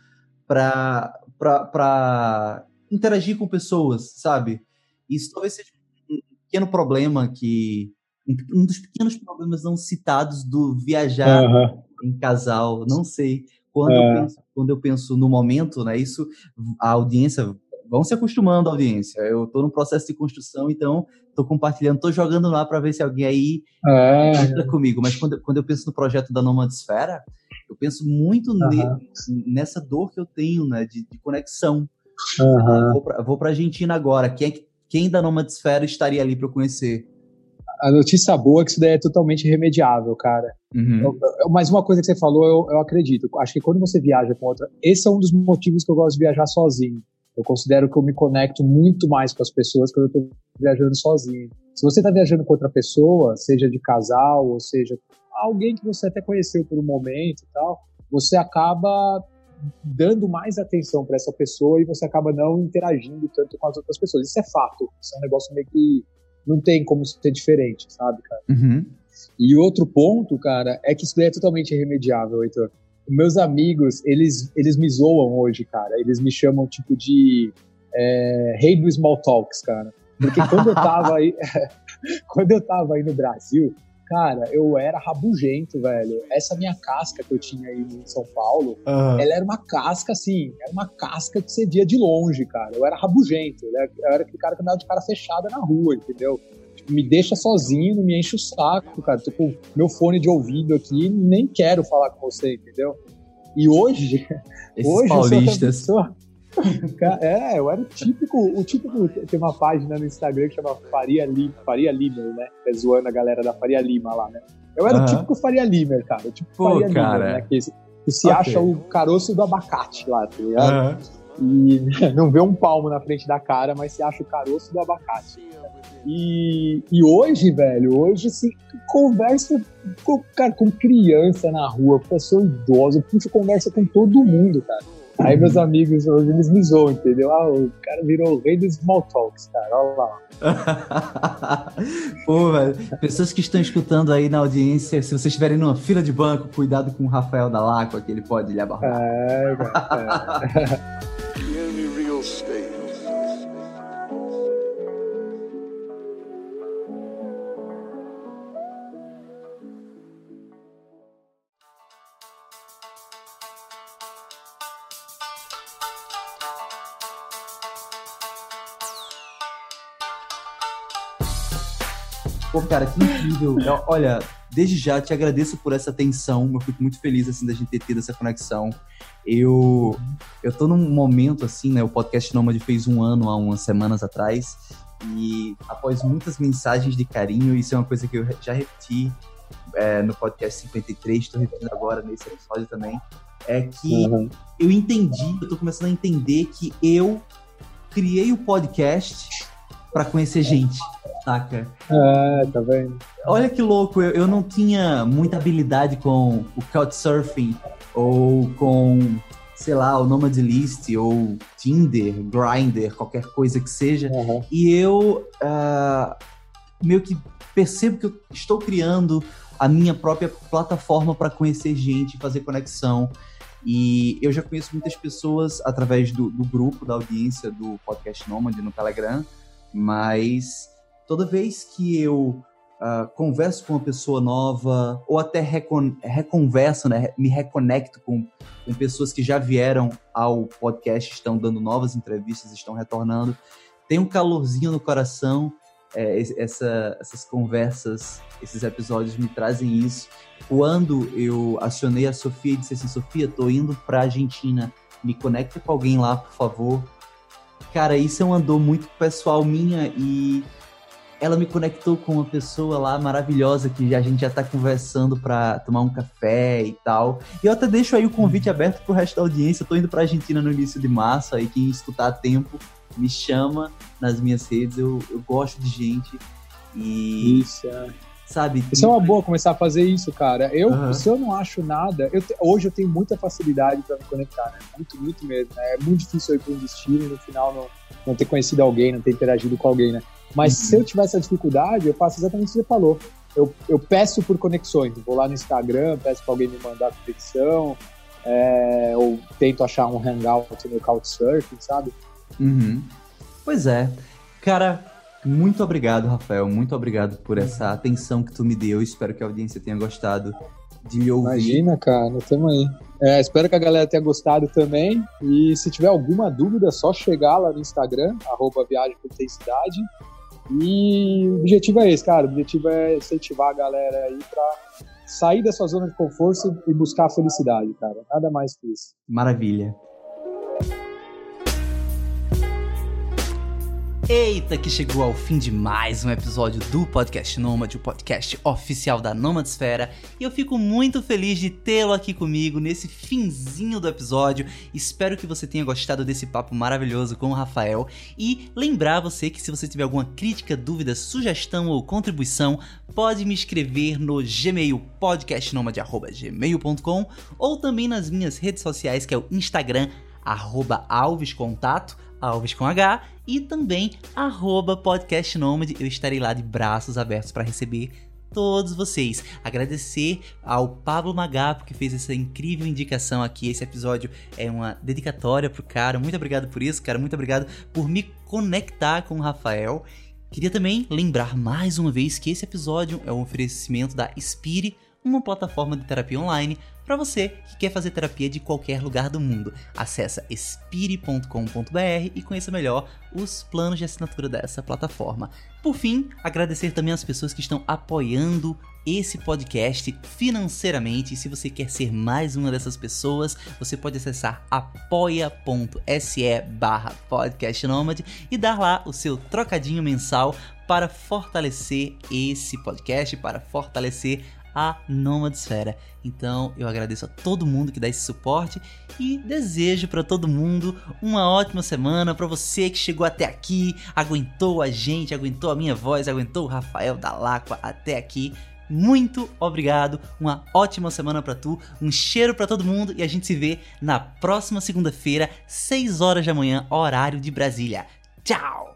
[SPEAKER 2] para interagir com pessoas, sabe? Isso talvez seja um pequeno problema que. Um dos pequenos problemas não citados do viajar uhum. em casal, não sei. Quando, eu é. penso, quando eu penso no momento, né, isso, a audiência, vão se acostumando à audiência. Eu estou no processo de construção, então estou compartilhando, estou jogando lá para ver se alguém aí é. entra comigo. Mas quando, quando eu penso no projeto da Nomadesfera, eu penso muito uhum. ne, nessa dor que eu tenho, né, de, de conexão. Uhum. Vou para a Argentina agora. Quem, é quem da Nomadesfera estaria ali para eu conhecer?
[SPEAKER 3] A notícia boa é que isso daí é totalmente remediável, cara. Uhum. Eu, eu, mas uma coisa que você falou, eu, eu acredito. Acho que quando você viaja com outra. Esse é um dos motivos que eu gosto de viajar sozinho. Eu considero que eu me conecto muito mais com as pessoas quando eu estou viajando sozinho. Se você está viajando com outra pessoa, seja de casal, ou seja alguém que você até conheceu por um momento e tal, você acaba dando mais atenção para essa pessoa e você acaba não interagindo tanto com as outras pessoas. Isso é fato. Isso é um negócio meio que não tem como ser diferente, sabe, cara? Uhum. E outro ponto, cara, é que isso daí é totalmente irremediável, Heitor. Meus amigos, eles, eles me zoam hoje, cara. Eles me chamam, tipo, de é, rei do small talks, cara. Porque quando eu tava [LAUGHS] aí, [LAUGHS] quando eu tava aí no Brasil, cara, eu era rabugento, velho. Essa minha casca que eu tinha aí em São Paulo, uhum. ela era uma casca, assim, era uma casca que você via de longe, cara. Eu era rabugento, eu era aquele cara que andava de cara fechada na rua, entendeu? Tipo, me deixa sozinho, não me enche o saco, cara. Tô com meu fone de ouvido aqui, nem quero falar com você, entendeu? E hoje, [LAUGHS]
[SPEAKER 2] Esses hoje paulistas. eu
[SPEAKER 3] sou pessoa, [LAUGHS] é, eu era o típico, o típico. Tem uma página no Instagram que chama Faria Lima, Faria Limer, né? É zoando a galera da Faria Lima lá, né? Eu era uhum. o típico Faria Limer, cara. O Pô, Faria. Limer, né? Que, que se okay. acha o caroço do abacate lá, tá ligado? Uhum. E [LAUGHS] não vê um palmo na frente da cara, mas se acha o caroço do abacate. E, e hoje, velho, hoje se conversa com, cara, com criança na rua, pessoa idosa, puxa conversa com todo mundo, cara. Aí meus amigos hoje eles me zoam, entendeu? Ah, o cara virou o rei dos small talks, cara. Olha
[SPEAKER 2] lá. [LAUGHS] Pô, velho. Pessoas que estão escutando aí na audiência, se vocês estiverem numa fila de banco, cuidado com o Rafael da Lacqua, que ele pode lhe abarrar. É, cara. É. [LAUGHS] Pô, cara, que incrível. [LAUGHS] Olha, desde já te agradeço por essa atenção. Eu fico muito feliz assim da gente ter tido essa conexão. Eu eu tô num momento assim, né? O podcast Nômade fez um ano há umas semanas atrás e após muitas mensagens de carinho, isso é uma coisa que eu já repeti é, no podcast 53, estou repetindo agora nesse episódio também, é que uhum. eu entendi, eu tô começando a entender que eu criei o podcast para conhecer gente saca?
[SPEAKER 3] É, tá vendo?
[SPEAKER 2] Olha que louco, eu, eu não tinha muita habilidade com o Couchsurfing ou com, sei lá, o Nomad List ou Tinder, Grindr, qualquer coisa que seja. Uhum. E eu uh, meio que percebo que eu estou criando a minha própria plataforma para conhecer gente, fazer conexão. E eu já conheço muitas pessoas através do, do grupo da audiência do Podcast Nomad no Telegram, mas toda vez que eu uh, converso com uma pessoa nova, ou até recon reconverso, né, me reconecto com, com pessoas que já vieram ao podcast, estão dando novas entrevistas, estão retornando, tem um calorzinho no coração. É, essa, essas conversas, esses episódios me trazem isso. Quando eu acionei a Sofia e disse assim: Sofia, tô indo pra Argentina, me conecta com alguém lá, por favor. Cara, isso é uma dor muito pessoal minha e ela me conectou com uma pessoa lá maravilhosa que a gente já tá conversando para tomar um café e tal. E eu até deixo aí o convite aberto pro resto da audiência. Eu tô indo pra Argentina no início de março, aí quem escutar a tempo me chama nas minhas redes. Eu, eu gosto de gente e.
[SPEAKER 3] Isso, é. Sabe? Isso é uma boa começar a fazer isso, cara. Eu, uhum. se eu não acho nada, eu te, hoje eu tenho muita facilidade para me conectar, né? Muito, muito mesmo. Né? É muito difícil eu ir para um destino e no final não, não ter conhecido alguém, não ter interagido com alguém, né? Mas uhum. se eu tiver essa dificuldade, eu faço exatamente o que você falou. Eu, eu peço por conexões. vou lá no Instagram, peço para alguém me mandar conexão, é, ou tento achar um hangout no Couchsurfing, sabe?
[SPEAKER 2] Uhum. Pois é. Cara, muito obrigado, Rafael. Muito obrigado por essa atenção que tu me deu. Espero que a audiência tenha gostado de me ouvir.
[SPEAKER 3] Imagina, cara, tamo aí. É, espero que a galera tenha gostado também. E se tiver alguma dúvida, é só chegar lá no Instagram, arroba Viagem por Intensidade. E o objetivo é esse, cara. O objetivo é incentivar a galera aí pra sair da sua zona de conforto e buscar a felicidade, cara. Nada mais que isso.
[SPEAKER 2] Maravilha. Eita, que chegou ao fim de mais um episódio do Podcast Nômade, o podcast oficial da Nomadesfera, e eu fico muito feliz de tê-lo aqui comigo nesse finzinho do episódio. Espero que você tenha gostado desse papo maravilhoso com o Rafael e lembrar você que se você tiver alguma crítica, dúvida, sugestão ou contribuição, pode me escrever no Gmail podcastnomade@gmail.com ou também nas minhas redes sociais que é o Instagram arroba alvescontato Alves com H, e também arroba Podcast Nômade. Eu estarei lá de braços abertos para receber todos vocês. Agradecer ao Pablo Magapo que fez essa incrível indicação aqui. Esse episódio é uma dedicatória pro cara. Muito obrigado por isso, cara. Muito obrigado por me conectar com o Rafael. Queria também lembrar mais uma vez que esse episódio é um oferecimento da Spire, uma plataforma de terapia online para você que quer fazer terapia de qualquer lugar do mundo. Acesse espire.com.br e conheça melhor os planos de assinatura dessa plataforma. Por fim, agradecer também as pessoas que estão apoiando esse podcast financeiramente. Se você quer ser mais uma dessas pessoas, você pode acessar apoia.se barra podcastnomad e dar lá o seu trocadinho mensal para fortalecer esse podcast, para fortalecer a Nomadesfera. Então eu agradeço a todo mundo que dá esse suporte e desejo para todo mundo uma ótima semana. Para você que chegou até aqui, aguentou a gente, aguentou a minha voz, aguentou o Rafael da Lacqua até aqui. Muito obrigado, uma ótima semana para tu, um cheiro para todo mundo e a gente se vê na próxima segunda-feira, 6 horas da manhã, horário de Brasília. Tchau!